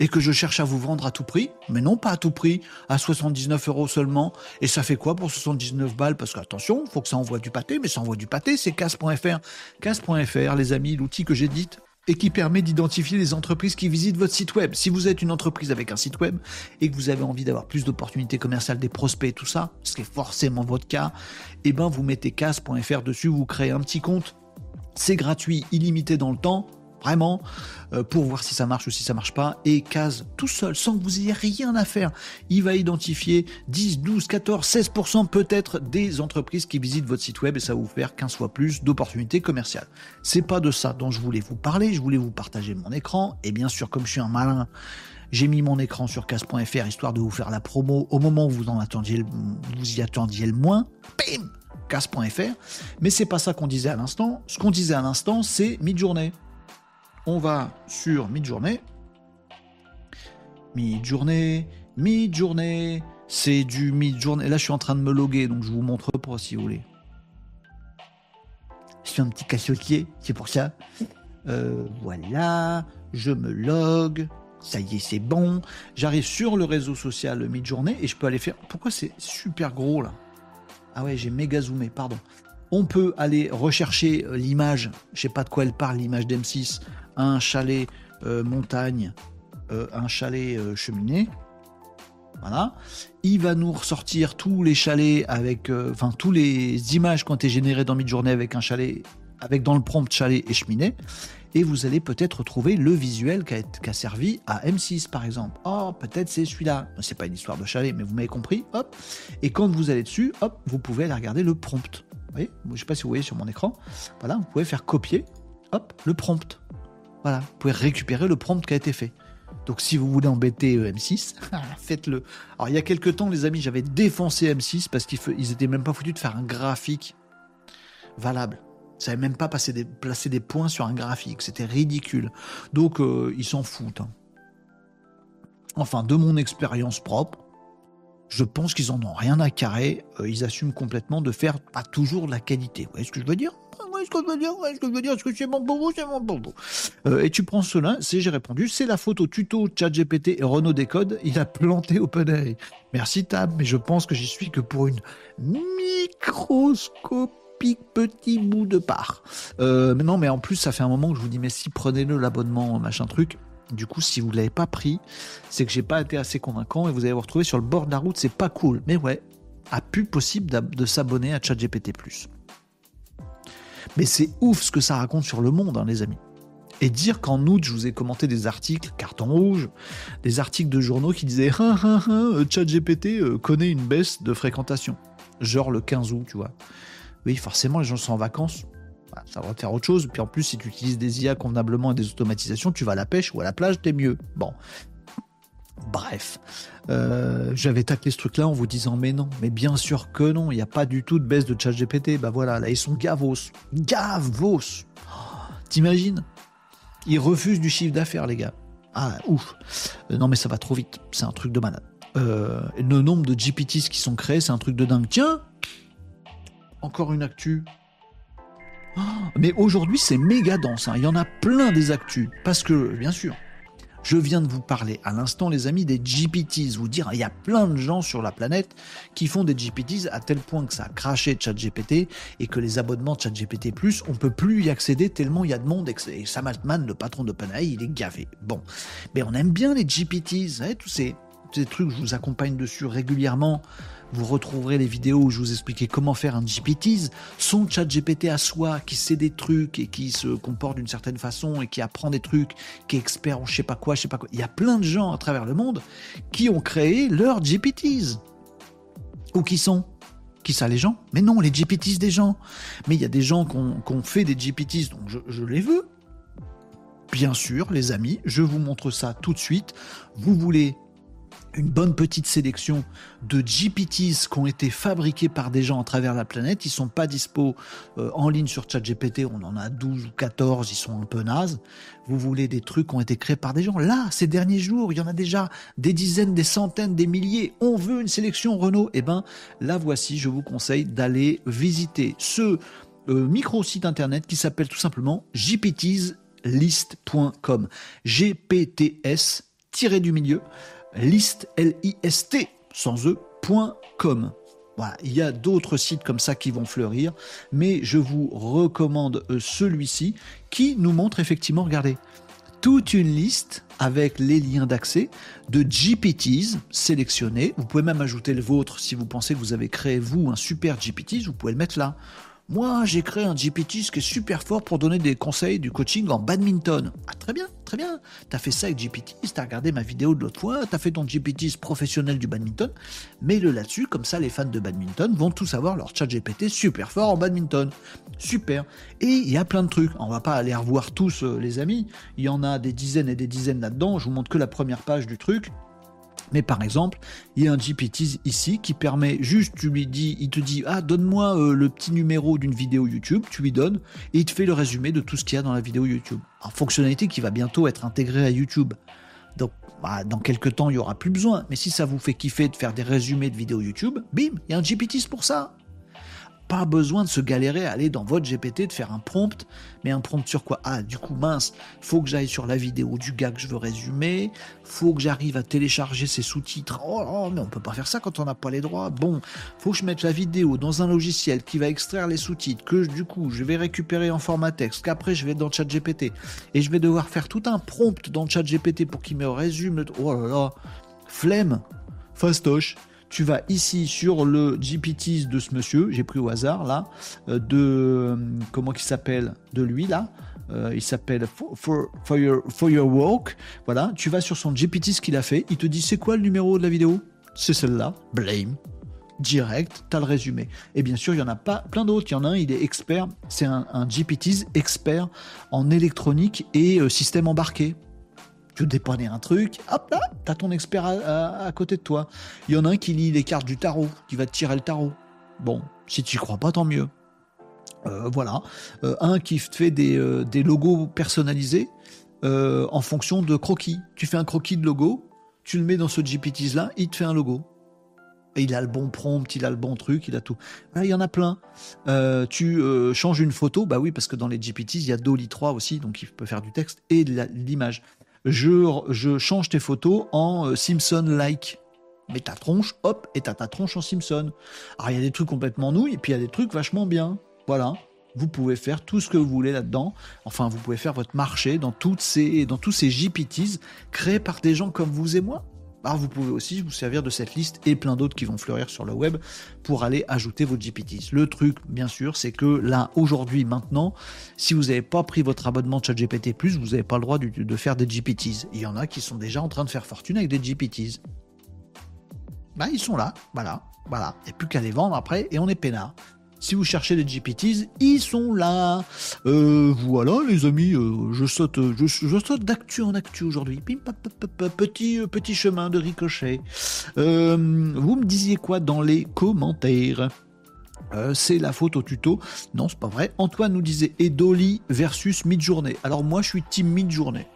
et que je cherche à vous vendre à tout prix, mais non pas à tout prix, à 79 euros seulement. Et ça fait quoi pour 79 balles? Parce qu'attention, il faut que ça envoie du pâté, mais ça envoie du pâté, c'est casse.fr. Casse.fr, les amis, l'outil que j'ai dit et qui permet d'identifier les entreprises qui visitent votre site web. Si vous êtes une entreprise avec un site web et que vous avez envie d'avoir plus d'opportunités commerciales, des prospects tout ça, ce qui est forcément votre cas, eh ben vous mettez casse.fr dessus, vous créez un petit compte. C'est gratuit, illimité dans le temps vraiment, euh, pour voir si ça marche ou si ça marche pas, et case tout seul, sans que vous ayez rien à faire. Il va identifier 10, 12, 14, 16% peut-être des entreprises qui visitent votre site web et ça va vous faire 15 fois plus d'opportunités commerciales. C'est pas de ça dont je voulais vous parler, je voulais vous partager mon écran, et bien sûr, comme je suis un malin, j'ai mis mon écran sur casse.fr histoire de vous faire la promo au moment où vous en attendiez, vous y attendiez le moins. Bim casse.fr, mais c'est pas ça qu'on disait à l'instant. Ce qu'on disait à l'instant, c'est mid-journée on va sur mid-journée. Mid-journée, mid-journée, c'est du mid-journée. Là, je suis en train de me loguer, donc je vous montre pas si vous voulez. Je suis un petit cassotier, c'est pour ça. Euh, voilà, je me log. Ça y est, c'est bon. J'arrive sur le réseau social mid-journée et je peux aller faire. Pourquoi c'est super gros là? Ah ouais, j'ai méga zoomé, pardon. On peut aller rechercher euh, l'image, je sais pas de quoi elle parle, l'image d'M6, un chalet euh, montagne un chalet cheminée. Voilà. Il va nous ressortir tous les chalets avec, enfin, tous les images qui ont été générées dans Midjourney avec un chalet, avec dans le prompt chalet et cheminée et vous allez peut-être trouver le visuel qui a, servi à M6 par exemple. Oh, peut-être c'est celui-là. C'est pas une histoire de chalet, mais vous m'avez compris. Hop. Et quand vous allez dessus, hop, vous pouvez aller regarder le prompt. Vous voyez? Je sais pas si vous voyez sur mon écran. Voilà, vous pouvez faire copier, hop, le prompt. Voilà, vous pouvez récupérer le prompt qui a été fait. Donc si vous voulez embêter euh, M6, [LAUGHS] faites-le. Alors il y a quelques temps, les amis, j'avais défoncé M6 parce qu'ils étaient même pas foutus de faire un graphique valable. Ils savaient même pas passer des, placer des points sur un graphique. C'était ridicule. Donc, euh, ils s'en foutent. Hein. Enfin, de mon expérience propre, je pense qu'ils en ont rien à carrer. Euh, ils assument complètement de faire pas toujours de la qualité. Vous voyez ce que je veux dire? Oui, ce que je veux dire, ce que je veux dire, ce que c'est bon pour c'est bon pour. Euh, et tu prends cela, c'est j'ai répondu, c'est la photo tuto ChatGPT et Renault Décode, il a planté OpenAI. Merci Tab, mais je pense que j'y suis que pour une microscope petit bout de part. Euh, mais non, mais en plus, ça fait un moment que je vous dis, mais si, prenez-le, l'abonnement, machin truc. Du coup, si vous ne l'avez pas pris, c'est que j'ai pas été assez convaincant et vous allez vous retrouver sur le bord de la route, c'est pas cool. Mais ouais, a plus possible de s'abonner à ChatGPT+. Mais c'est ouf ce que ça raconte sur le monde, hein, les amis. Et dire qu'en août, je vous ai commenté des articles, carton rouge, des articles de journaux qui disaient hein, hein, hein, ChatGPT euh, connaît une baisse de fréquentation. Genre le 15 août, tu vois oui, forcément, les gens sont en vacances. Bah, ça va faire autre chose. Puis en plus, si tu utilises des IA convenablement et des automatisations, tu vas à la pêche ou à la plage, t'es mieux. Bon. Bref, euh, j'avais taclé ce truc-là en vous disant mais non, mais bien sûr que non, il n'y a pas du tout de baisse de chat GPT. Bah voilà, là ils sont gavos, gavos. T'imagines? Ils refusent du chiffre d'affaires, les gars. Ah ouf. Euh, non mais ça va trop vite, c'est un truc de malade. Euh, le nombre de GPTs qui sont créés, c'est un truc de dingue. Tiens, encore une actu. Oh, mais aujourd'hui, c'est méga dense. Hein. Il y en a plein des actus. Parce que, bien sûr, je viens de vous parler à l'instant, les amis, des GPTs. Vous dire, il y a plein de gens sur la planète qui font des GPTs à tel point que ça a craché ChatGPT et que les abonnements ChatGPT+, on peut plus y accéder tellement il y a de monde et Sam Altman, le patron d'OpenAI, il est gavé. Bon. Mais on aime bien les GPTs, hein, tous ces trucs, je vous accompagne dessus régulièrement. Vous retrouverez les vidéos où je vous expliquais comment faire un GPTs, son chat GPT à soi, qui sait des trucs et qui se comporte d'une certaine façon et qui apprend des trucs, qui est expert en je sais pas quoi, je sais pas quoi. Il y a plein de gens à travers le monde qui ont créé leurs GPTs. Ou qui sont qui ça les gens? Mais non, les GPTs des gens. Mais il y a des gens qui ont, fait des GPTs, donc je, je les veux. Bien sûr, les amis, je vous montre ça tout de suite. Vous voulez une bonne petite sélection de GPTs qui ont été fabriqués par des gens à travers la planète. Ils sont pas dispo euh, en ligne sur ChatGPT. On en a 12 ou 14. Ils sont un peu nazes. Vous voulez des trucs qui ont été créés par des gens. Là, ces derniers jours, il y en a déjà des dizaines, des centaines, des milliers. On veut une sélection Renault. Eh ben, là voici. Je vous conseille d'aller visiter ce euh, micro site internet qui s'appelle tout simplement gptslist.com. GPTS tiré du milieu list, L-I-S-T, sans e.com. Voilà, il y a d'autres sites comme ça qui vont fleurir, mais je vous recommande euh, celui-ci qui nous montre effectivement, regardez, toute une liste avec les liens d'accès de GPTs sélectionnés. Vous pouvez même ajouter le vôtre si vous pensez que vous avez créé vous un super GPT, vous pouvez le mettre là. Moi, j'ai créé un GPT qui est super fort pour donner des conseils du coaching en badminton. Ah, très bien, très bien. T'as fait ça avec GPT, t'as regardé ma vidéo de l'autre fois, t'as fait ton GPT professionnel du badminton. Mets-le là-dessus, comme ça les fans de badminton vont tous avoir leur chat GPT super fort en badminton. Super. Et il y a plein de trucs. On va pas aller revoir tous, euh, les amis. Il y en a des dizaines et des dizaines là-dedans. Je vous montre que la première page du truc. Mais par exemple, il y a un GPT ici qui permet juste, tu lui dis, il te dit, ah, donne-moi euh, le petit numéro d'une vidéo YouTube, tu lui donnes, et il te fait le résumé de tout ce qu'il y a dans la vidéo YouTube. En fonctionnalité qui va bientôt être intégrée à YouTube. Donc, bah, dans quelques temps, il n'y aura plus besoin. Mais si ça vous fait kiffer de faire des résumés de vidéos YouTube, bim, il y a un GPT pour ça. Pas besoin de se galérer à aller dans votre GPT de faire un prompt. Mais un prompt sur quoi? Ah, du coup, mince, faut que j'aille sur la vidéo du gars que je veux résumer. Faut que j'arrive à télécharger ses sous-titres. Oh, mais on peut pas faire ça quand on n'a pas les droits. Bon, faut que je mette la vidéo dans un logiciel qui va extraire les sous-titres, que du coup, je vais récupérer en format texte, qu'après, je vais dans ChatGPT. Et je vais devoir faire tout un prompt dans ChatGPT pour qu'il me résume. Oh là là, flemme, fastoche tu vas ici sur le GPT de ce monsieur, j'ai pris au hasard là, euh, de euh, comment il s'appelle, de lui là, euh, il s'appelle for, your, Walk, voilà, tu vas sur son GPT ce qu'il a fait, il te dit c'est quoi le numéro de la vidéo? C'est celle-là, blame, direct, tu as le résumé. Et bien sûr, il y en a pas plein d'autres. Il y en a un, il est expert, c'est un, un GPT expert en électronique et système embarqué tu dépanner un truc, hop là, t'as ton expert à, côté de toi. Il y en a un qui lit les cartes du tarot, qui va te tirer le tarot. Bon, si tu crois pas, tant mieux. Euh, voilà. Euh, un qui fait des, euh, des logos personnalisés en fonction de croquis. Tu fais un croquis de logo, tu le mets dans ce GPT là, il te fait un logo. Et il a le bon prompt, il a le bon truc, il a tout. il y en a plein. tu changes une photo, bah oui, parce que dans les GPTs, il y a Dolly 3 aussi, donc il peut faire du texte et de l'image je, change tes photos en euh, Simpson-like. Mais ta tronche, hop, et t'as ta tronche en Simpson. Alors il y a des trucs complètement nouilles, et puis il y a des trucs vachement bien. Voilà. Vous pouvez faire tout ce que vous voulez là-dedans. Enfin, vous pouvez faire votre marché dans, toutes ces, dans tous ces GPTs créés par des gens comme vous et moi. Alors vous pouvez aussi vous servir de cette liste et plein d'autres qui vont fleurir sur le web pour aller ajouter vos GPTs. Le truc, bien sûr, c'est que là, aujourd'hui, maintenant, si vous n'avez pas pris votre abonnement de ChatGPT+, vous n'avez pas le droit de, faire des GPTs. Il y en a qui sont déjà en train de faire fortune avec des GPTs. Bah, ils sont là, voilà, voilà. Il n'y a plus qu'à les vendre après et on est peinard. Si vous cherchez des GPTs, ils sont là. Euh, voilà, les amis, euh, je saute, je, saute d'actu en actu aujourd'hui. Petit, euh, petit chemin de ricochet. vous me disiez quoi dans les commentaires c'est la faute au tuto. Non, c'est pas vrai. Antoine nous disait Edoli versus mid-journée. Alors moi, je suis team mid-journée.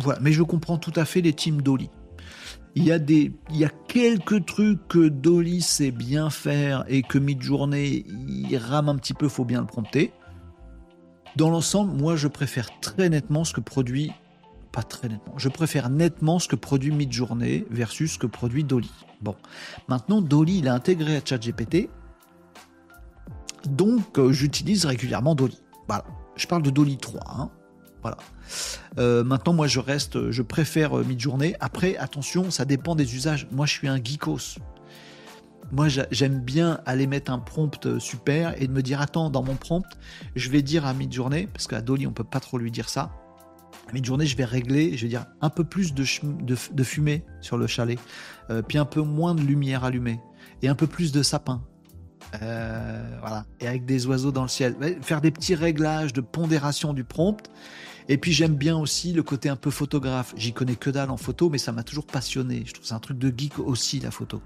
Voilà, mais je comprends tout à fait les teams Dolly. Il y, a des, il y a quelques trucs que Dolly sait bien faire et que mid-journée, il rame un petit peu, faut bien le prompter. Dans l'ensemble, moi, je préfère très nettement ce que produit. Pas très nettement. Je préfère nettement ce que produit mid-journée versus ce que produit Dolly. Bon. Maintenant, Dolly, il a intégré à ChatGPT. Donc, euh, j'utilise régulièrement Dolly. Voilà. Je parle de Dolly 3. Hein. Voilà. Euh, maintenant, moi, je reste, je préfère euh, mid-journée. Après, attention, ça dépend des usages. Moi, je suis un geekos. Moi, j'aime bien aller mettre un prompt euh, super et de me dire attends, dans mon prompt, je vais dire à mid-journée, parce qu'à Dolly, on peut pas trop lui dire ça. À mid-journée, je vais régler, je vais dire un peu plus de, de, fumée sur le chalet, puis un peu moins de lumière allumée et un peu plus de sapin. voilà, et avec des oiseaux dans le ciel. Faire des petits réglages de pondération du prompt et puis j'aime bien aussi le côté un peu photographe. J'y connais que dalle en photo, mais ça m'a toujours passionné. Je trouve c'est un truc de geek aussi la photo.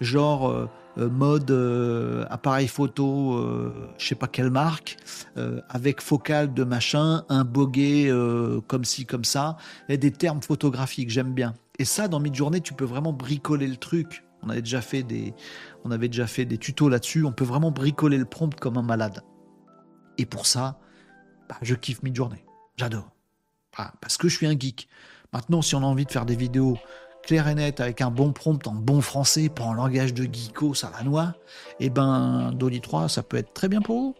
Genre euh, euh, mode euh, appareil photo, je sais pas quelle marque, avec focale de machin, un boguet comme ci comme ça, et des termes photographiques. J'aime bien. Et ça, dans Midjourney, tu peux vraiment bricoler le truc. On avait déjà fait des, on avait déjà fait des tutos là-dessus. On peut vraiment bricoler le prompt comme un malade. Et pour ça, bah, je kiffe Midjourney. J'adore. parce que je suis un geek. Maintenant, si on a envie de faire des vidéos claires et nettes avec un bon prompt en bon français, pas en langage de geeko noix, eh ben, Dolly 3, ça peut être très bien pour vous.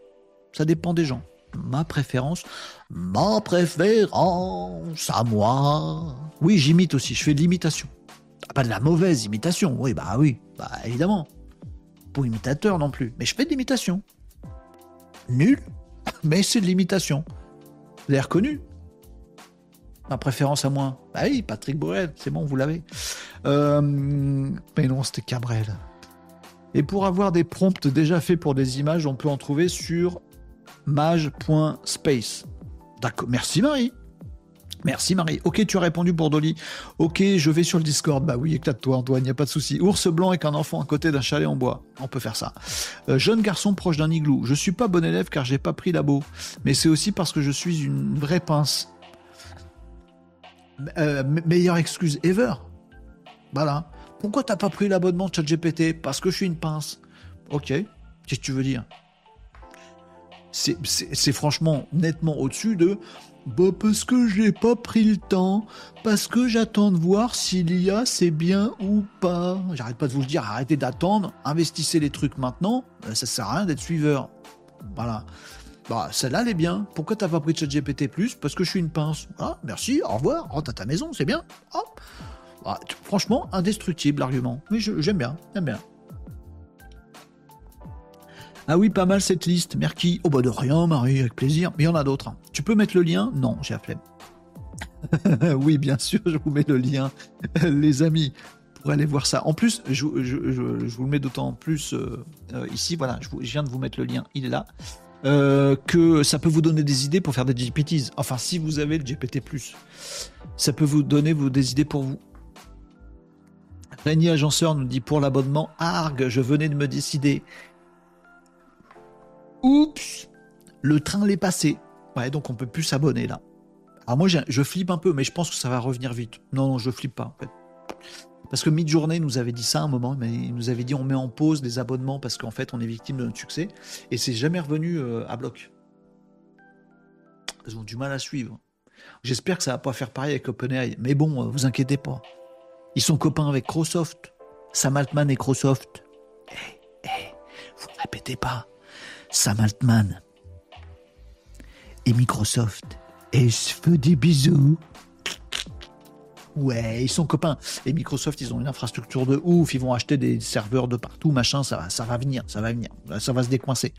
Ça dépend des gens. Ma préférence, ma préférence à moi. Oui, j'imite aussi, je fais de l'imitation. Ah, pas de la mauvaise imitation, oui, bah oui, bah évidemment. Pour imitateur non plus, mais je fais de l'imitation. Nul, [LAUGHS] mais c'est de l'imitation. Vous avez reconnu? Ma préférence à moi Bah oui, Patrick Borel, c'est bon, vous l'avez. Euh, mais non, c'était Cabrel. Et pour avoir des prompts déjà faits pour des images, on peut en trouver sur mage.space. D'accord, merci Marie. Merci Marie. Ok, tu as répondu pour Dolly. Ok, je vais sur le Discord. Bah oui, éclate-toi Antoine, il a pas de souci. Ours blanc avec un enfant à côté d'un chalet en bois. On peut faire ça. Euh, jeune garçon proche d'un igloo. Je suis pas bon élève car j'ai pas pris labo. Mais c'est aussi parce que je suis une vraie pince. Euh, meilleure excuse ever. Voilà. Pourquoi t'as pas pris l'abonnement ChatGPT? Parce que je suis une pince. Ok. Qu'est-ce que tu veux dire? C'est franchement nettement au-dessus de bah parce que j'ai pas pris le temps, parce que j'attends de voir s'il y a c'est bien ou pas. J'arrête pas de vous le dire, arrêtez d'attendre, investissez les trucs maintenant, euh, ça sert à rien d'être suiveur. Voilà. Bah, celle-là, elle est bien. Pourquoi t'as pas pris de ChatGPT Plus? Parce que je suis une pince. Ah, merci, au revoir, rentre à ta maison, c'est bien. Bah, franchement, indestructible l'argument. Mais j'aime bien, j'aime bien. Ah oui, pas mal cette liste. Merci. Oh bah de rien, Marie, avec plaisir. Mais il y en a d'autres. Tu peux mettre le lien? Non, j'ai la [LAUGHS] flemme. oui, bien sûr, je vous mets le lien, [LAUGHS] les amis, pour aller voir ça. En plus, je, vous le mets d'autant plus euh, euh, ici. Voilà, je, viens de vous mettre le lien, il est là. Euh, que ça peut vous donner des idées pour faire des GPTs. Enfin, si vous avez le GPT, ça peut vous donner des idées pour vous. Régnier Agenceur nous dit pour l'abonnement Arg, je venais de me décider. Oups, le train l'est passé. Ouais, donc on peut plus s'abonner là. Alors moi, je flippe un peu, mais je pense que ça va revenir vite. Non, non, je flippe pas. Parce que Midjourney nous avait dit ça à un moment, mais il nous avait dit on met en pause les abonnements parce qu'en fait on est victime de notre succès. Et c'est jamais revenu euh, à bloc. Ils ont du mal à suivre. J'espère que ça va pas faire pareil avec OpenAI. Mais bon, euh, vous inquiétez pas. Ils sont copains avec Microsoft. Sam Altman et Microsoft. Eh, eh, vous ne répétez pas. Sam Altman et Microsoft. Et je fais des bisous. Ouais, ils sont copains. Et Microsoft, ils ont une infrastructure de ouf. Ils vont acheter des serveurs de partout, machin. Ça va, ça va venir, ça va venir. Ça va se décoincer.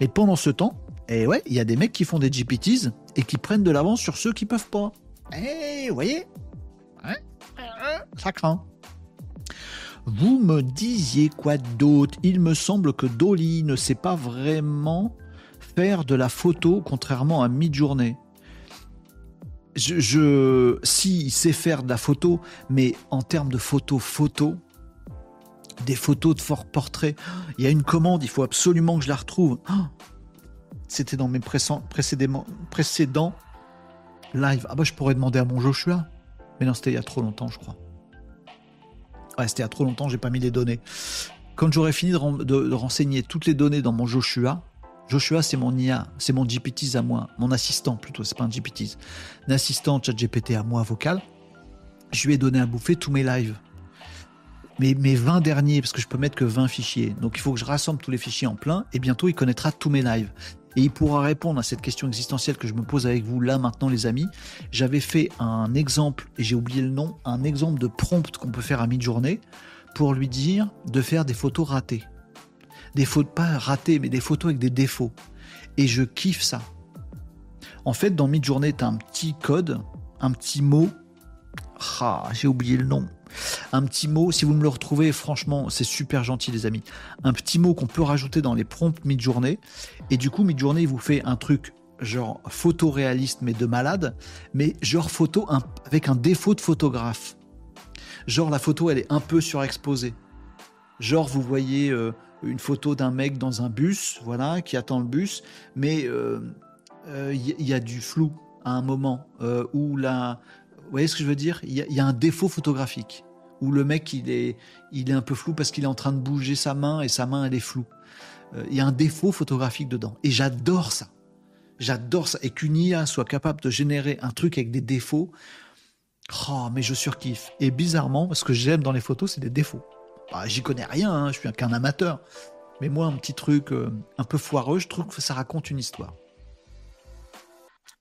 Mais pendant ce temps, et eh ouais, il y a des mecs qui font des GPTs et qui prennent de l'avance sur ceux qui peuvent pas. Eh, vous voyez? Ça craint. Vous me disiez quoi d'autre? Il me semble que Dolly ne sait pas vraiment faire de la photo, contrairement à Midjourney. Je, je, si il sait faire de la photo, mais en termes de photo, photo, des photos de fort portrait, il y a une commande, il faut absolument que je la retrouve. [GASPS] C'était dans mes précédents, précédents live. Ah bah je pourrais demander à mon Joshua. Mais non, c'était il y a trop longtemps, je crois. Y a trop longtemps, j'ai pas mis les données. Quand j'aurai fini de, renseigner toutes les données dans mon Joshua, Joshua c'est mon IA, c'est mon GPT à moi, mon assistant plutôt, c'est pas un GPT, un assistant chat GPT à moi vocal. Je lui ai donné à bouffer tous mes lives. Mes, mes 20 derniers, parce que je peux mettre que 20 fichiers. Donc il faut que je rassemble tous les fichiers en plein et bientôt il connaîtra tous mes lives et il pourra répondre à cette question existentielle que je me pose avec vous là maintenant les amis. J'avais fait un exemple, et j'ai oublié le nom, un exemple de prompt qu'on peut faire à mi-journée pour lui dire de faire des photos ratées. Des photos, pas ratées, mais des photos avec des défauts. Et je kiffe ça. En fait, dans mid-journée, tu as un petit code, un petit mot. Ah, j'ai oublié le nom. Un petit mot, si vous me le retrouvez, franchement, c'est super gentil, les amis. Un petit mot qu'on peut rajouter dans les prompts mid-journée. Et du coup, mid-journée, il vous fait un truc genre photoréaliste, mais de malade, mais genre photo avec un défaut de photographe. Genre, la photo, elle est un peu surexposée. Genre, vous voyez euh, une photo d'un mec dans un bus, voilà, qui attend le bus, mais il euh, euh, y, a du flou à un moment où la, vous voyez ce que je veux dire? Il y, a un défaut photographique où le mec il est, un peu flou parce qu'il est en train de bouger sa main et sa main elle est floue. Euh, il y a un défaut photographique dedans et j'adore ça. J'adore ça et qu'une IA soit capable de générer un truc avec des défauts. Oh, mais je surkiffe. Et bizarrement, ce que j'aime dans les photos, c'est des défauts. Bah, J'y connais rien, hein, je suis qu'un amateur. Mais moi, un petit truc euh, un peu foireux, je trouve que ça raconte une histoire.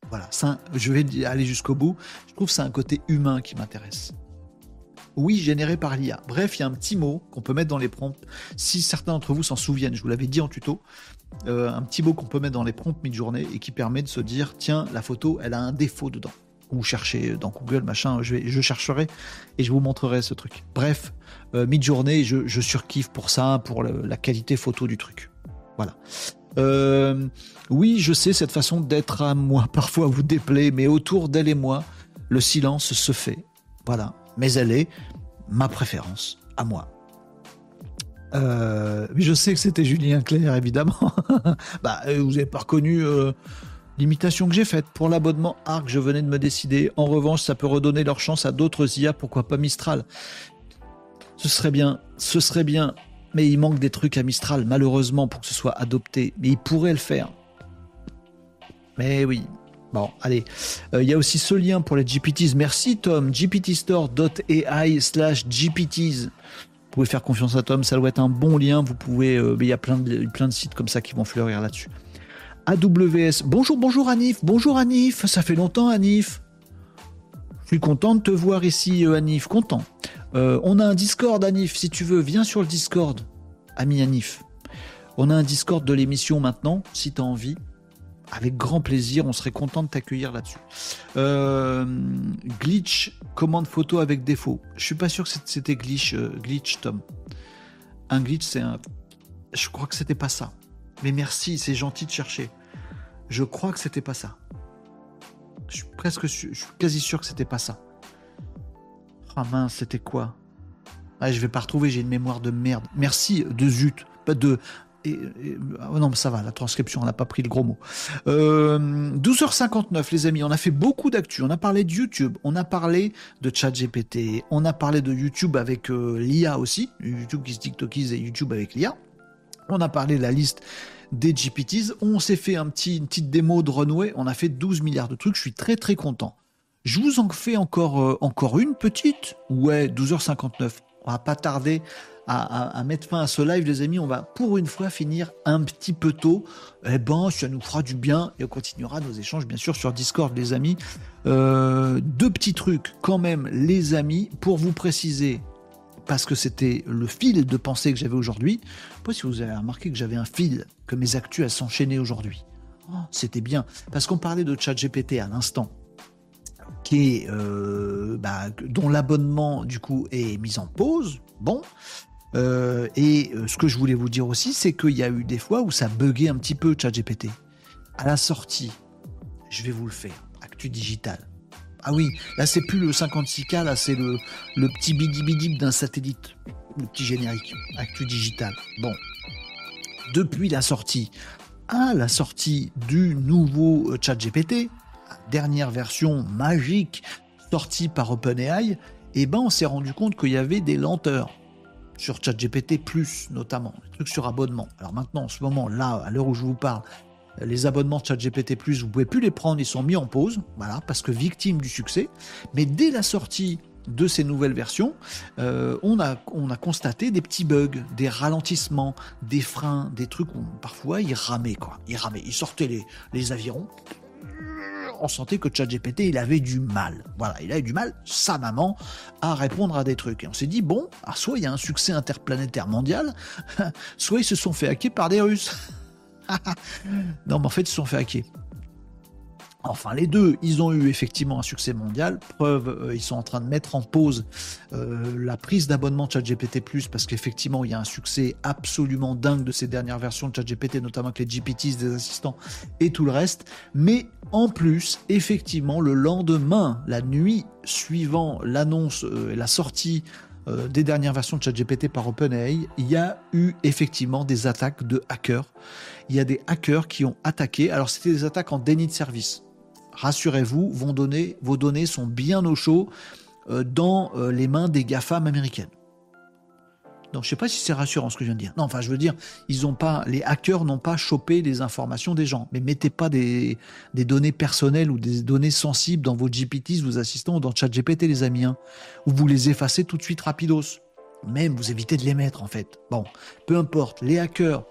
Voilà, je vais aller jusqu'au bout. Je trouve que c'est un côté humain qui m'intéresse. Oui, généré par l'IA. Bref, il y a un petit mot qu'on peut mettre dans les prompts. Si certains d'entre vous s'en souviennent, je vous l'avais dit en tuto, euh, un petit mot qu'on peut mettre dans les prompts mid-journée et qui permet de se dire tiens, la photo, elle a un défaut dedans. Ou chercher dans Google, machin, je, je chercherai et je vous montrerai ce truc. Bref, euh, mid-journée, je, surkiffe pour ça, pour la qualité photo du truc. Voilà. Euh, oui, je sais, cette façon d'être à moi [LAUGHS] parfois vous déplaît, mais autour d'elle et moi, le silence se fait. Voilà. Mais elle est ma préférence, à moi. Euh, je sais que c'était Julien Clerc, évidemment. [LAUGHS] bah, euh, vous n'avez pas reconnu l'imitation que j'ai faite. Pour l'abonnement ARC, je venais de me décider. En revanche, ça peut redonner leur chance à d'autres IA, pourquoi pas Mistral. Ce serait bien, ce serait bien mais il manque des trucs à Mistral, malheureusement, pour que ce soit adopté. Mais il pourrait le faire. Mais oui. Bon, allez. Euh, il y a aussi ce lien pour les GPTs. Merci Tom. gptstore.ai slash GPTs. Vous pouvez faire confiance à Tom, ça doit être un bon lien. Vous pouvez, euh, il y a plein de, plein de sites comme ça qui vont fleurir là-dessus. AWS. Bonjour, bonjour Anif. Bonjour Anif. Ça fait longtemps Anif. Je suis content de te voir ici, euh, Anif. Content. On a un Discord, Anif. Si tu veux, viens sur le Discord, ami Anif. On a un Discord de l'émission maintenant, si tu as envie avec grand plaisir, on serait content de t'accueillir là-dessus. Euh, glitch, commande photo avec défaut. Je suis pas sûr que c'était glitch, euh, glitch Tom. Un glitch, c'est un. Je crois que c'était pas ça. Mais merci, c'est gentil de chercher. Je crois que c'était pas ça. Je suis presque, je suis quasi sûr que c'était pas ça. Ah mince, c'était quoi? Ah, Je vais pas retrouver, j'ai une mémoire de merde. Merci de zut, pas de Oh non, ça va, la transcription, on n'a pas pris le gros mot. 12h59, euh, les amis, on a fait beaucoup d'actu. On a parlé de YouTube, on a parlé de ChatGPT, on a parlé de YouTube avec euh, l'IA aussi, YouTube qui se TikTokise et YouTube avec l'IA. On a parlé de la liste des GPTs. On s'est fait un petit, une petite démo de Runway. On a fait 12 milliards de trucs. Je suis très très content. Je vous en fais encore, euh, encore une petite. Ouais, 12h59. On va pas tarder à, mettre fin à ce live, les amis. On va pour une fois finir un petit peu tôt. Eh ben, ça nous fera du bien et on continuera nos échanges, bien sûr, sur Discord, les amis. Euh, deux petits trucs, quand même, les amis, pour vous préciser. Parce que c'était le fil de pensée que j'avais aujourd'hui. Je sais pas si vous avez remarqué que j'avais un fil, que mes actus elles s'enchaînaient aujourd'hui. Oh, c'était bien. Parce qu'on parlait de ChatGPT à l'instant. Euh, bah, dont l'abonnement du coup est mis en pause. Bon, euh, et euh, ce que je voulais vous dire aussi, c'est qu'il y a eu des fois où ça buguait un petit peu ChatGPT. À la sortie, je vais vous le faire, Actu Digital. Ah oui, là c'est plus le 56K, là c'est le, le petit bidi bidi d'un satellite, le petit générique, Actu Digital. Bon, depuis la sortie, à la sortie du nouveau ChatGPT, dernière version magique sortie par OpenAI, eh ben on s'est rendu compte qu'il y avait des lenteurs sur ChatGPT, notamment, les trucs sur abonnement. Alors maintenant, en ce moment, là, à l'heure où je vous parle, les abonnements de ChatGPT, vous pouvez plus les prendre, ils sont mis en pause, voilà, parce que victimes du succès. Mais dès la sortie de ces nouvelles versions, euh, on, a, on a constaté des petits bugs, des ralentissements, des freins, des trucs où parfois ils ramaient, quoi. Ils ramaient, ils sortaient les, les avirons, on sentait que ChatGPT, il avait du mal. Voilà, il avait du mal, sa maman, à répondre à des trucs. Et on s'est dit, bon, ah, soit il y a un succès interplanétaire mondial, [LAUGHS] soit ils se sont fait hacker par des Russes. [LAUGHS] non, mais en fait, ils se sont fait hacker. Enfin, les deux, ils ont eu effectivement un succès mondial. Preuve, euh, ils sont en train de mettre en pause euh, la prise d'abonnement de ChatGPT+, parce qu'effectivement, il y a un succès absolument dingue de ces dernières versions de ChatGPT, notamment avec les GPTs, des assistants et tout le reste. Mais en plus, effectivement, le lendemain, la nuit suivant l'annonce euh, et la sortie des dernières versions de ChatGPT par OpenAI, il y a eu effectivement des attaques de hackers. Il y a des hackers qui ont attaqué. Alors, c'était des attaques en déni de service rassurez-vous, vos données, sont bien au chaud euh, dans euh, les mains des GAFAM américaines. Donc je sais pas si c'est rassurant ce que je viens de dire. Non, enfin je veux dire, les hackers n'ont pas chopé les informations des gens. Mais mettez pas des, données personnelles ou des données sensibles dans vos GPTs, vos assistants ou dans ChatGPT les amis, hein, ou vous les effacez tout de suite rapidos. Même vous évitez de les mettre en fait. Bon, peu importe, les hackers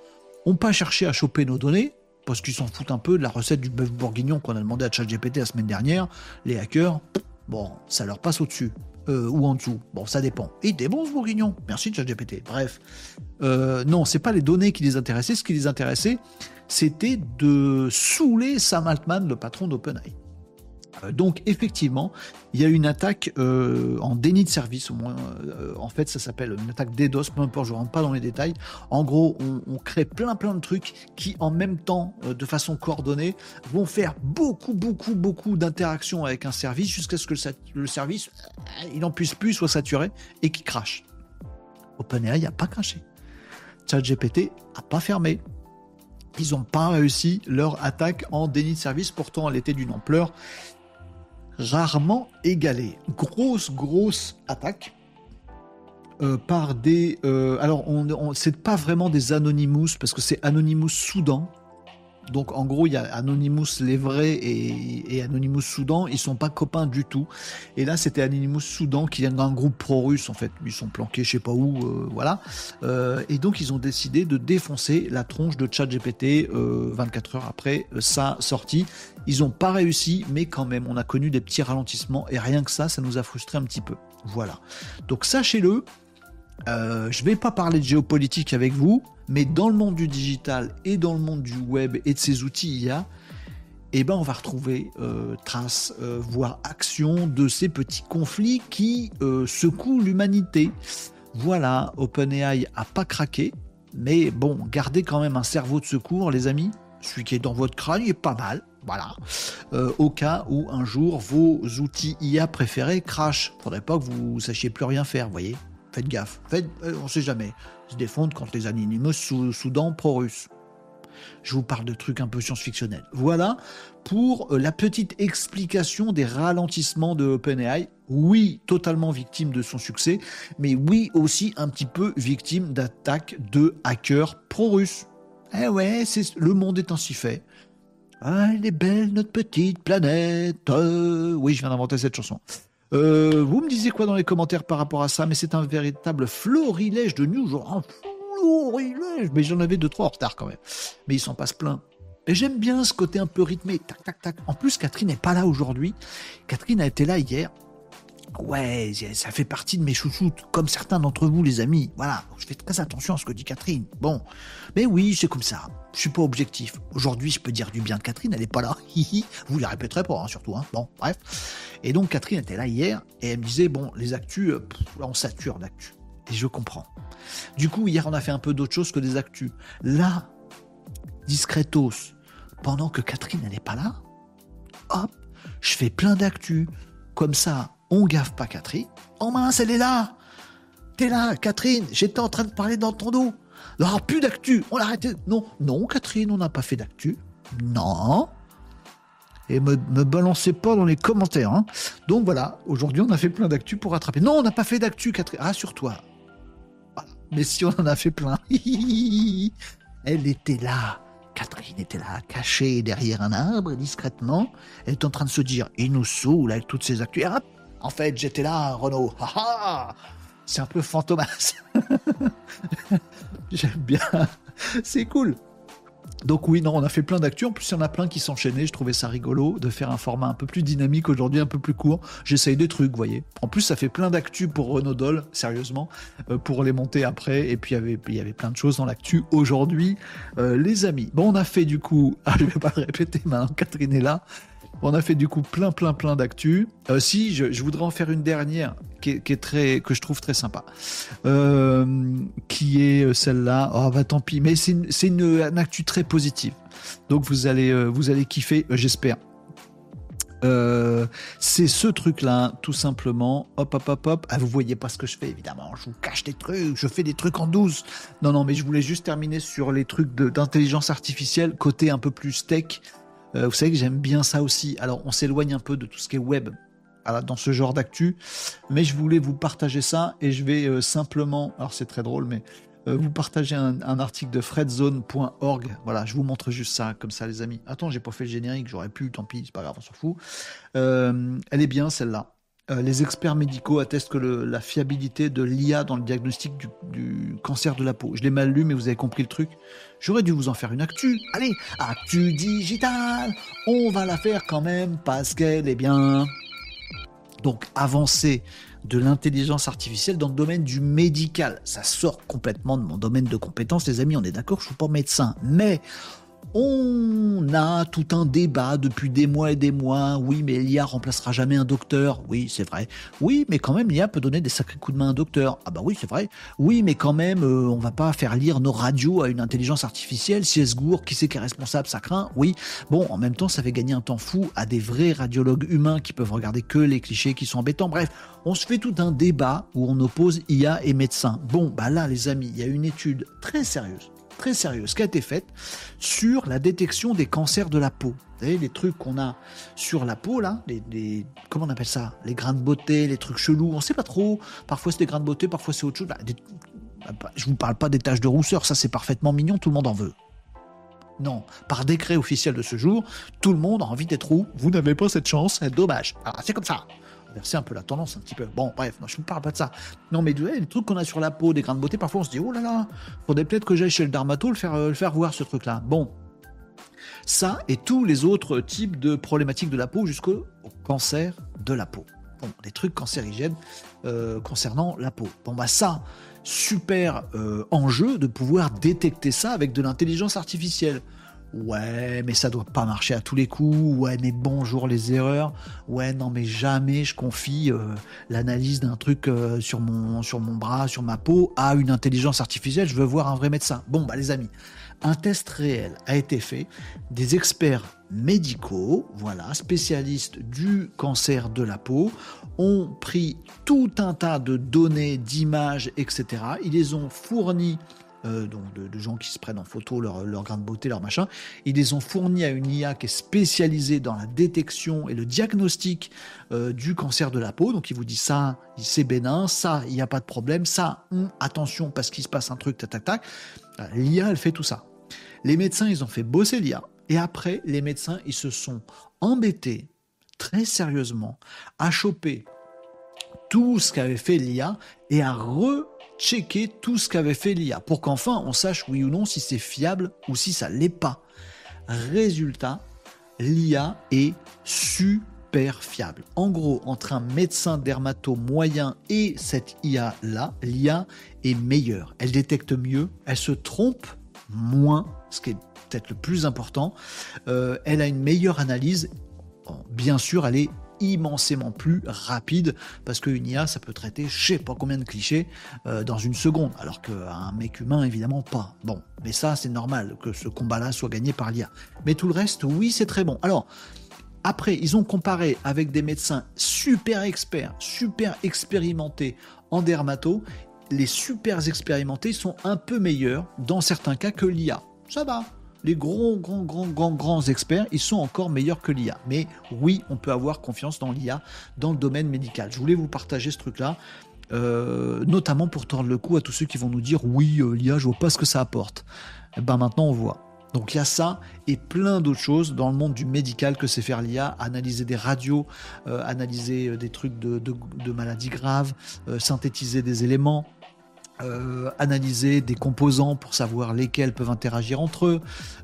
ont pas cherché à choper nos données, parce qu'ils s'en foutent un peu de la recette du bœuf bourguignon qu'on a demandé à ChatGPT la semaine dernière. Les hackers, bon, ça leur passe au-dessus. Euh, ou en dessous. Bon, ça dépend. Et des bons bourguignons. Merci ChatGPT. Bref. Euh, non, c'est pas les données qui les intéressaient. Ce qui les intéressait, c'était de saouler Sam Altman, le patron d'OpenAI. Euh, donc effectivement, il y a une attaque euh, en déni de service, euh, en fait ça s'appelle une attaque DDoS, peu importe, je ne rentre pas dans les détails. En gros, on, crée plein plein de trucs qui en même temps, de façon coordonnée, vont faire beaucoup beaucoup beaucoup d'interactions avec un service jusqu'à ce que le, service, il n'en puisse plus, soit saturé et qui crache. OpenAI n'a pas craché. ChatGPT n'a pas fermé ils n'ont pas réussi leur attaque en déni de service, pourtant elle était d'une ampleur rarement égalé. Grosse, grosse attaque. euh, par des. Euh, alors, c'est pas vraiment des Anonymous parce que c'est Anonymous Soudan. Donc, en gros, il y a Anonymous les vrais et, Anonymous Soudan. Ils sont pas copains du tout. Et là, c'était Anonymous Soudan qui vient d'un groupe pro-russe en fait. Ils sont planqués, je sais pas où, euh, voilà. et donc, ils ont décidé de défoncer la tronche de ChatGPT 24 heures après sa sortie. Ils ont pas réussi, mais quand même, on a connu des petits ralentissements et rien que ça, ça nous a frustré un petit peu. Voilà. Donc sachez-le, euh, je ne vais pas parler de géopolitique avec vous, mais dans le monde du digital et dans le monde du web et de ces outils IA, eh ben on va retrouver euh, traces, euh, voire actions de ces petits conflits qui secouent l'humanité. Voilà, OpenAI a pas craqué, mais bon, gardez quand même un cerveau de secours, les amis. Celui qui est dans votre crâne, est pas mal. Voilà. au cas où un jour vos outils IA préférés crachent. Faudrait pas que vous sachiez plus rien faire, voyez. Faites gaffe. Faites, euh, on sait jamais. Se défendent contre les animaux sous Soudan pro-russe. Je vous parle de trucs un peu science-fictionnels. Voilà pour euh, la petite explication des ralentissements de OpenAI. Oui, totalement victime de son succès, mais oui aussi un petit peu victime d'attaques de hackers pro-russes. Eh ouais, le monde est ainsi fait. Ah, elle est belle notre petite planète. Euh, oui, je viens d'inventer cette chanson. Euh, vous me disiez quoi dans les commentaires par rapport à ça Mais c'est un véritable florilège de news. Genre un florilège Mais j'en avais deux, trois en retard quand même. Mais il s'en passe plein. Et j'aime bien ce côté un peu rythmé. Tac, tac, tac. En plus, Catherine n'est pas là aujourd'hui. Catherine a été là hier. Ouais, ça fait partie de mes chouchoutes, comme certains d'entre vous, les amis. Voilà, je fais très attention à ce que dit Catherine. Bon, mais oui, c'est comme ça. Je suis pas objectif. Aujourd'hui, je peux dire du bien de Catherine, elle est pas là. [LAUGHS] vous la répéterez pas, hein, surtout. Hein. Bon, bref. Et donc, Catherine était là hier, et elle me disait, bon, les actus, euh, on sature d'actu. Et je comprends. Du coup, hier, on a fait un peu d'autre chose que des actus. Là, discretos, pendant que Catherine, n'est pas là, hop, je fais plein d'actus. Comme ça, on gaffe pas Catherine. Oh mince, elle est là T'es là, Catherine, j'étais en train de parler dans ton dos. Alors, plus d'actu, on l'a arrêté. Non, non, Catherine, on n'a pas fait d'actu. Non. Et me, me balancez pas dans les commentaires. Hein. Donc voilà, aujourd'hui, on a fait plein d'actu pour rattraper. Non, on n'a pas fait d'actu, Catherine. Rassure-toi. Voilà. Mais si on en a fait plein. [LAUGHS] Elle était là. Catherine était là, cachée derrière un arbre, discrètement. Elle est en train de se dire, il nous saoule avec toutes ces actus. En fait, j'étais là, Renaud. C'est un peu fantomas. [LAUGHS] J'aime bien. C'est cool. Donc oui, non, on a fait plein d'actu. En plus, il y en a plein qui s'enchaînaient. Je trouvais ça rigolo de faire un format un peu plus dynamique aujourd'hui, un peu plus court. J'essaye des trucs, vous voyez. En plus, ça fait plein d'actu pour Renaud Doll, sérieusement, euh, pour les monter après. Et puis, il y avait, il y avait plein de choses dans l'actu aujourd'hui, euh, les amis. Bon, on a fait du coup, [LAUGHS] ah, je vais pas le répéter maintenant, Catherine est là. On a fait du coup plein, plein, plein d'actu. Euh, si, je, voudrais en faire une dernière qui est, très, que je trouve très sympa, euh, qui est euh, celle-là. Oh bah tant pis, mais c'est une, une, actu très positive. Donc vous allez, vous allez kiffer, j'espère. c'est ce truc-là, tout simplement. Hop, hop, hop, hop. Ah, vous voyez pas ce que je fais, évidemment. Je vous cache des trucs. Je fais des trucs en douce. Non, non, mais je voulais juste terminer sur les trucs d'intelligence artificielle, côté un peu plus tech. Euh, vous savez que j'aime bien ça aussi. Alors, on s'éloigne un peu de tout ce qui est web dans ce genre d'actu, mais je voulais vous partager ça et je vais euh, simplement, alors c'est très drôle, mais euh, vous partager un, article de fredzone.org. Voilà, je vous montre juste ça, comme ça, les amis. Attends, j'ai pas fait le générique, j'aurais pu, tant pis, c'est pas grave, on s'en fout. elle est bien, celle-là. Les experts médicaux attestent que la fiabilité de l'IA dans le diagnostic du, cancer de la peau. Je l'ai mal lu, mais vous avez compris le truc. J'aurais dû vous en faire une actu. Allez, actu digitale. On va la faire quand même parce qu'elle est bien. Donc, avancée de l'intelligence artificielle dans le domaine du médical. Ça sort complètement de mon domaine de compétences, les amis. On est d'accord, je ne suis pas médecin. Mais on a tout un débat depuis des mois et des mois. Oui, mais l'IA remplacera jamais un docteur. Oui, c'est vrai. Oui, mais quand même, l'IA peut donner des sacrés coups de main à un docteur. Ah bah oui, c'est vrai. Oui, mais quand même, euh, on va pas faire lire nos radios à une intelligence artificielle. Si Esgour, qui c'est qui est responsable, ça craint. Oui. Bon, en même temps, ça fait gagner un temps fou à des vrais radiologues humains qui peuvent regarder que les clichés qui sont embêtants. Bref, on se fait tout un débat où on oppose IA et médecins. Bon, bah là, les amis, il y a une étude très sérieuse très sérieuse qui a été faite sur la détection des cancers de la peau. Vous savez, les trucs qu'on a sur la peau, là, les, comment on appelle ça Les grains de beauté, les trucs chelous, on sait pas trop. Parfois c'est des grains de beauté, parfois c'est autre chose. Bah, bah, je vous parle pas des taches de rousseur, ça c'est parfaitement mignon, tout le monde en veut. Non, par décret officiel de ce jour, tout le monde a envie d'être roux. Vous n'avez pas cette chance, c'est dommage. Alors c'est comme ça. C'est un peu la tendance un petit peu. Bon, bref, je ne parle pas de ça. Non, mais les trucs qu'on a sur la peau, des grains de beauté, parfois on se dit, oh là là, faudrait peut-être que j'aille chez le dermato le faire, euh, le faire voir ce truc-là. Bon, ça et tous les autres types de problématiques de la peau jusqu'au cancer de la peau. Bon, les trucs cancérigènes euh, concernant la peau. Bon, bah ça, super euh, enjeu de pouvoir détecter ça avec de l'intelligence artificielle. Ouais, mais ça doit pas marcher à tous les coups. Ouais, mais bonjour les erreurs. Ouais, non, mais jamais je confie euh, l'analyse d'un truc euh, sur, mon, sur mon bras, sur ma peau, à une intelligence artificielle. Je veux voir un vrai médecin. Bon, bah les amis, un test réel a été fait. Des experts médicaux, voilà, spécialistes du cancer de la peau, ont pris tout un tas de données, d'images, etc. Ils les ont fournis euh, donc de, gens qui se prennent en photo leur, leur grain de beauté, leur machin. Ils les ont fournis à une IA qui est spécialisée dans la détection et le diagnostic euh, du cancer de la peau. Donc il vous dit ça, c'est bénin, ça, il n'y a pas de problème, ça, hum, attention parce qu'il se passe un truc, tac, tac, tac. Euh, L'IA, elle fait tout ça. Les médecins, ils ont fait bosser l'IA. Et après, les médecins, ils se sont embêtés très sérieusement à choper tout ce qu'avait fait l'IA et à re checker tout ce qu'avait fait l'IA pour qu'enfin on sache oui ou non si c'est fiable ou si ça l'est pas. Résultat, l'IA est super fiable. En gros, entre un médecin dermato moyen et cette IA là, l'IA est meilleure. Elle détecte mieux, elle se trompe moins, ce qui est peut-être le plus important. Euh, elle a une meilleure analyse. bien sûr, elle est immensément plus rapide parce qu'une IA ça peut traiter je sais pas combien de clichés euh, dans une seconde alors qu'un mec humain évidemment pas. Bon mais ça c'est normal que ce combat là soit gagné par l'IA mais tout le reste oui c'est très bon. Alors après ils ont comparé avec des médecins super experts super expérimentés en dermato. Les super expérimentés sont un peu meilleurs dans certains cas que l'IA ça va les grands, grands, grands, grands, grands experts, ils sont encore meilleurs que l'IA. Mais oui, on peut avoir confiance dans l'IA dans le domaine médical. Je voulais vous partager ce truc-là. Euh, notamment pour tordre le cou à tous ceux qui vont nous dire oui, euh, l'IA, je vois pas ce que ça apporte. Eh ben maintenant, on voit. Donc il y a ça et plein d'autres choses dans le monde du médical que c'est faire l'IA, analyser des radios, euh, analyser des trucs de maladies graves, synthétiser des éléments, euh, analyser des composants pour savoir lesquels peuvent interagir entre eux,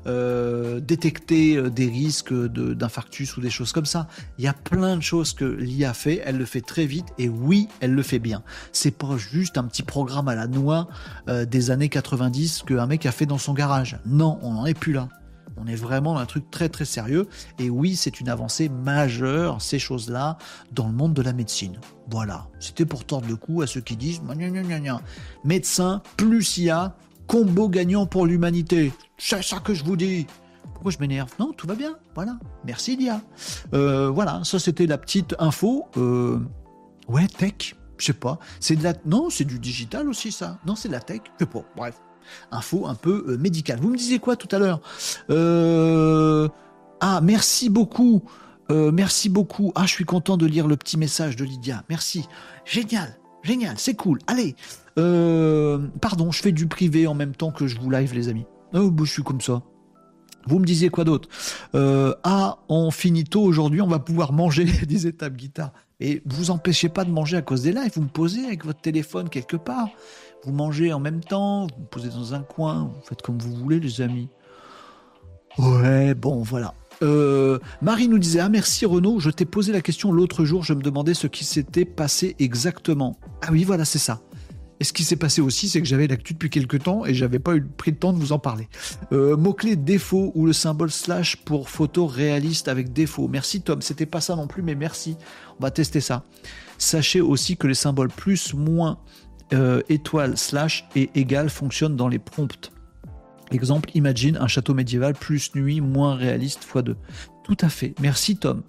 euh, détecter euh, des risques d'infarctus ou des choses comme ça. Il y a plein de choses que l'IA fait, elle le fait très vite et oui, elle le fait bien. C'est pas juste un petit programme à la noix des années 90 qu'un mec a fait dans son garage. Non, on n'en est plus là. On est vraiment dans un truc très très sérieux. Et oui, c'est une avancée majeure, ces choses-là, dans le monde de la médecine. Voilà. C'était pour tordre le cou à ceux qui disent médecin plus IA, combo gagnant pour l'humanité. C'est ça que je vous dis. Pourquoi je m'énerve? Non, tout va bien. Voilà. Merci l'IA. Euh, voilà, ça c'était la petite info. Euh, ouais, tech. Je sais pas. C'est de la. Non, c'est du digital aussi, ça. Non, c'est de la tech. Je sais pas. Bref info un peu euh, médicale. Vous me disiez quoi tout à l'heure euh, Ah, merci beaucoup. Euh, merci beaucoup. Ah, je suis content de lire le petit message de Lydia. Merci. Génial. Génial. C'est cool. Allez. pardon, je fais du privé en même temps que je vous live, les amis. Oh, bah, je suis comme ça. Vous me disiez quoi d'autre Ah, on finit tôt aujourd'hui, on va pouvoir manger, [LAUGHS] des étapes guitare. Et vous empêchez pas de manger à cause des lives, vous me posez avec votre téléphone quelque part vous mangez en même temps, vous, vous posez dans un coin, vous faites comme vous voulez, les amis. Ouais, bon, voilà. Euh, Marie nous disait Ah merci Renaud, je t'ai posé la question l'autre jour, je me demandais ce qui s'était passé exactement. Ah oui, voilà, c'est ça. Et ce qui s'est passé aussi, c'est que j'avais l'actu depuis quelques temps et j'avais pas eu pris le temps de vous en parler. Euh, Mot-clé défaut ou le symbole slash pour photo réaliste avec défaut. Merci Tom, c'était pas ça non plus, mais merci. On va tester ça. Sachez aussi que les symboles plus, moins euh, étoile slash et égal fonctionne dans les prompts. Exemple, imagine un château médiéval plus nuit, moins réaliste x2. Tout à fait. Merci Tom.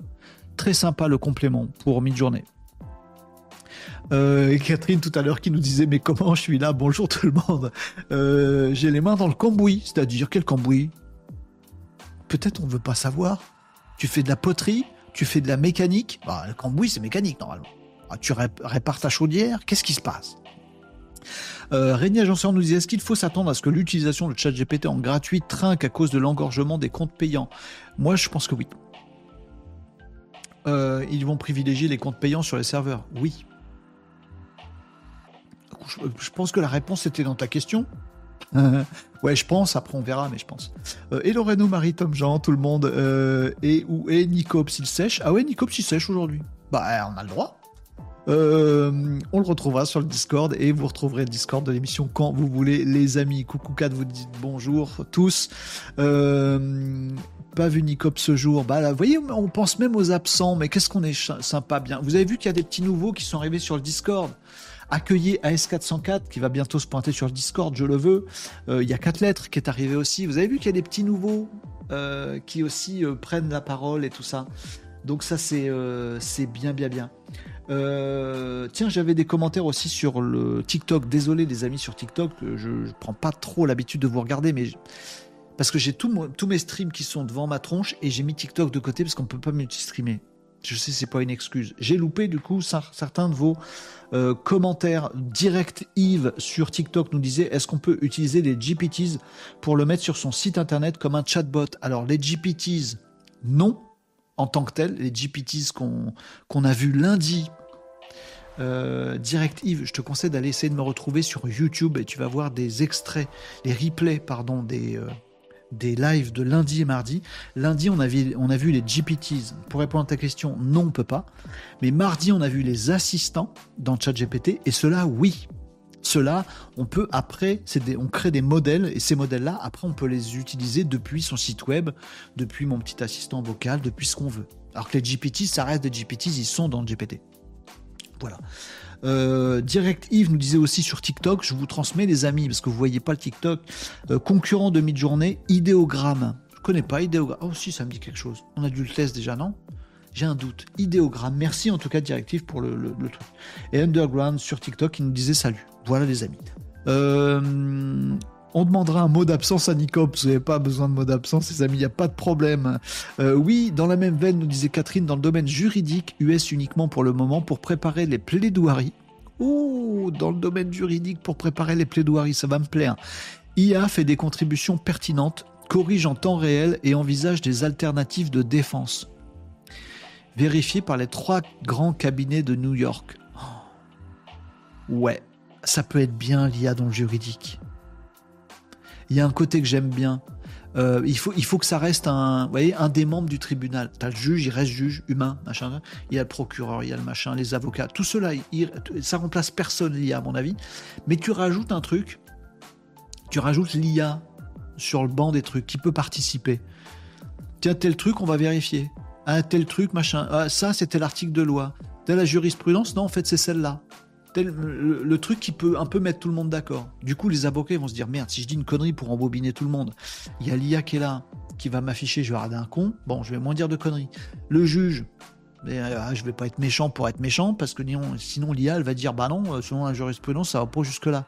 Très sympa le complément pour mid-journée. Euh, Catherine tout à l'heure qui nous disait mais comment je suis là? Bonjour tout le monde. Euh, j'ai les mains dans le cambouis, c'est-à-dire quel cambouis? Peut-être on veut pas savoir. Tu fais de la poterie, tu fais de la mécanique? Bah, le cambouis c'est mécanique normalement. Ah, tu répares ta chaudière, qu'est-ce qui se passe? Euh, Régnier nous disait est-ce qu'il faut s'attendre à ce que l'utilisation de ChatGPT en gratuit trinque à cause de l'engorgement des comptes payants? Moi, je pense que oui. Euh, ils vont privilégier les comptes payants sur les serveurs Oui. Je, pense que la réponse était dans ta question. [LAUGHS] ouais, je pense. Après, on verra, mais je pense. Euh, et Loreno, Marie, Tom, Jean, tout le monde. Euh, et où est Nicops? Il sèche? Ah ouais, Nicops, il sèche aujourd'hui. Bah, on a le droit. Euh, on le retrouvera sur le Discord et vous retrouverez le Discord de l'émission quand vous voulez, les amis. Coucou Kat, vous dites bonjour tous. Euh, pas vu Nicop ce jour. Bah là, vous voyez, on pense même aux absents, mais qu'est-ce qu'on est sympa bien. Vous avez vu qu'il y a des petits nouveaux qui sont arrivés sur le Discord. Accueillez AS404 qui va bientôt se pointer sur le Discord, je le veux. Euh, il y a 4 lettres qui est arrivé aussi. Vous avez vu qu'il y a des petits nouveaux qui aussi prennent la parole et tout ça. Donc ça c'est c'est bien bien bien. Euh, tiens, j'avais des commentaires aussi sur le TikTok. Désolé les amis sur TikTok, je, ne prends pas trop l'habitude de vous regarder, mais parce que j'ai tous mes streams qui sont devant ma tronche et j'ai mis TikTok de côté parce qu'on peut pas multi-streamer. Je sais, c'est pas une excuse. J'ai loupé du coup certains de vos euh, commentaires. Direct Yves sur TikTok nous disait est-ce qu'on peut utiliser les GPTs pour le mettre sur son site internet comme un chatbot? Alors les GPTs, non en tant que tel, les GPTs qu'on a vus lundi. Euh, Direct Yves, je te conseille d'aller essayer de me retrouver sur YouTube et tu vas voir des extraits, les replays, pardon, des, euh, des lives de lundi et mardi. Lundi, on a, vu, on a vu les GPTs. Pour répondre à ta question, non, on peut pas. Mais mardi, on a vu les assistants dans ChatGPT et cela, oui. Cela, on peut après, on crée des modèles et ces modèles-là, après, on peut les utiliser depuis son site web, depuis mon petit assistant vocal, depuis ce qu'on veut. Alors que les GPT, ça reste des GPTs, ils sont dans le GPT. Voilà. Euh, Direct Yves nous disait aussi sur TikTok, je vous transmets les amis, parce que vous voyez pas le TikTok, euh, concurrent de mid-journée, idéogramme. Je connais pas idéogramme. Oh si, ça me dit quelque chose. On a dû le test déjà, non? J'ai un doute. Idéogramme. Merci en tout cas, Directive, pour le, truc. Et Underground sur TikTok, qui nous disait salut. Voilà, les amis. Euh, on demandera un mot d'absence à Nicop. Vous n'avez pas besoin de mot d'absence, les amis, il n'y a pas de problème. Euh, oui, dans la même veine, nous disait Catherine, dans le domaine juridique, US uniquement pour le moment, pour préparer les plaidoiries. Oh, dans le domaine juridique, pour préparer les plaidoiries, ça va me plaire. IA fait des contributions pertinentes, corrige en temps réel et envisage des alternatives de défense vérifié par les trois grands cabinets de New York. Ouais, ça peut être bien l'IA dans le juridique. Il y a un côté que j'aime bien. Euh, il, faut, il faut que ça reste un, voyez, un des membres du tribunal. Tu as le juge, il reste juge, humain, machin. Il y a le procureur, il y a le machin, les avocats. Tout cela, ça remplace personne l'IA, à mon avis. Mais tu rajoutes un truc, tu rajoutes l'IA sur le banc des trucs qui peut participer. Tiens, tel truc, on va vérifier un tel truc, machin. Ah, ça, c'était l'article de loi. Telle la jurisprudence, non, en fait, c'est celle-là. le, truc qui peut un peu mettre tout le monde d'accord. Du coup, les avocats vont se dire merde, si je dis une connerie pour embobiner tout le monde, il y a l'IA qui est là, qui va m'afficher, je vais regarder un con. Bon, je vais moins dire de conneries. Le juge, mais, euh, je vais pas être méchant pour être méchant, parce que sinon l'IA, elle va dire bah non, euh, selon la jurisprudence, ça va pas jusque-là.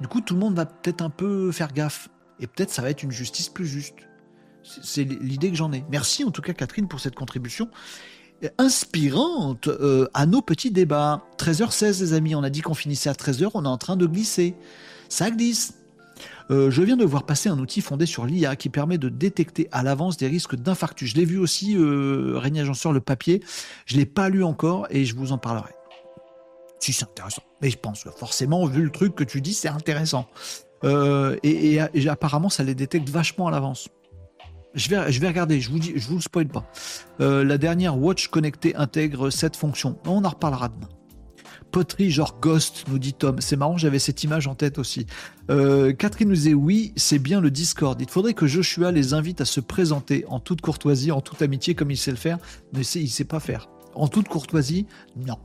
Du coup, tout le monde va peut-être un peu faire gaffe. Et peut-être ça va être une justice plus juste. C'est l'idée que j'en ai. Merci en tout cas Catherine pour cette contribution inspirante euh, à nos petits débats. 13h16 les amis, on a dit qu'on finissait à 13h, on est en train de glisser. Ça glisse. Euh, je viens de voir passer un outil fondé sur l'IA qui permet de détecter à l'avance des risques d'infarctus. Je l'ai vu aussi, euh, Régnier Agenceur, le papier. Je ne l'ai pas lu encore et je vous en parlerai. Si c'est intéressant. Mais je pense forcément, vu le truc que tu dis, c'est intéressant. Euh, et, apparemment, ça les détecte vachement à l'avance. Je vais, regarder, je vous vous spoil pas. Euh, la dernière Watch connectée intègre cette fonction. On en reparlera demain. Poterie genre Ghost, nous dit Tom. C'est marrant, j'avais cette image en tête aussi. Euh, Catherine nous dit oui, c'est bien le Discord. Il faudrait que Joshua les invite à se présenter en toute courtoisie, en toute amitié, comme il sait le faire. Mais il sait pas faire. En toute courtoisie, non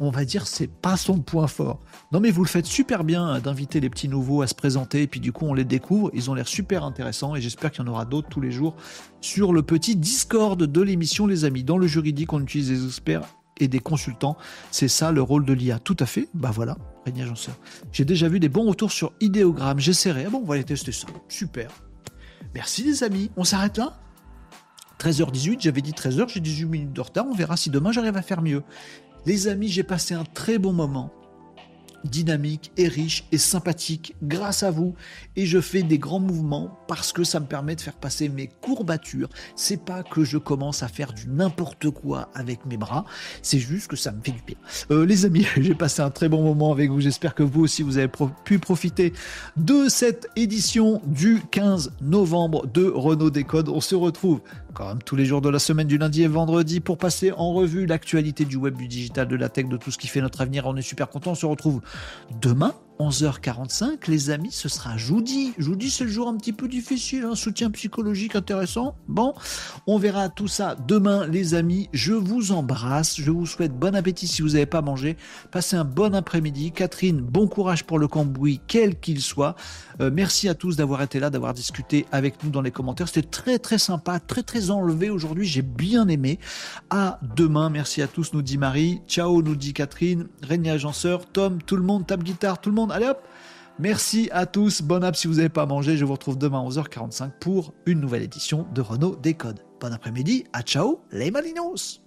on va dire, c'est pas son point fort. Non, mais vous le faites super bien hein, d'inviter les petits nouveaux à se présenter, et puis du coup, on les découvre. Ils ont l'air super intéressants, et j'espère qu'il y en aura d'autres tous les jours sur le petit Discord de l'émission, les amis. Dans le juridique, on utilise des experts et des consultants. C'est ça le rôle de l'IA. Tout à fait. Bah voilà, Régnier Agenceur. J'ai déjà vu des bons retours sur Idéogramme. J'essaierai. Ah bon, on va aller tester ça. Super. Merci les amis. On s'arrête là? 13h18, j'avais dit 13h, j'ai 18 minutes de retard. On verra si demain j'arrive à faire mieux. Les amis, j'ai passé un très bon moment dynamique et riche et sympathique grâce à vous et je fais des grands mouvements parce que ça me permet de faire passer mes courbatures. C'est pas que je commence à faire du n'importe quoi avec mes bras, c'est juste que ça me fait du bien. Euh, les amis, [LAUGHS] j'ai passé un très bon moment avec vous. J'espère que vous aussi vous avez pu profiter de cette édition du 15 novembre de Renault Décode. On se retrouve comme tous les jours de la semaine du lundi et vendredi pour passer en revue l'actualité du web, du digital, de la tech, de tout ce qui fait notre avenir. On est super content. On se retrouve demain 11h45, les amis, ce sera jeudi. Jeudi, c'est le jour un petit peu difficile, un soutien psychologique intéressant. Bon, on verra tout ça demain, les amis. Je vous embrasse. Je vous souhaite bon appétit si vous n'avez pas mangé. Passez un bon après-midi. Catherine, bon courage pour le cambouis, quel qu'il soit. Euh, merci à tous d'avoir été là, d'avoir discuté avec nous dans les commentaires. C'était très, très sympa, très, très enlevé aujourd'hui. J'ai bien aimé. À demain. Merci à tous, nous dit Marie. Ciao, nous dit Catherine. Régnier Agenceur, Tom, tout le monde, tape guitare, tout le monde. Allez hop. Merci à tous, bon app si vous n'avez pas mangé, je vous retrouve demain à 11h45 pour une nouvelle édition de Renault Décode. Bon après-midi, à ciao les malinos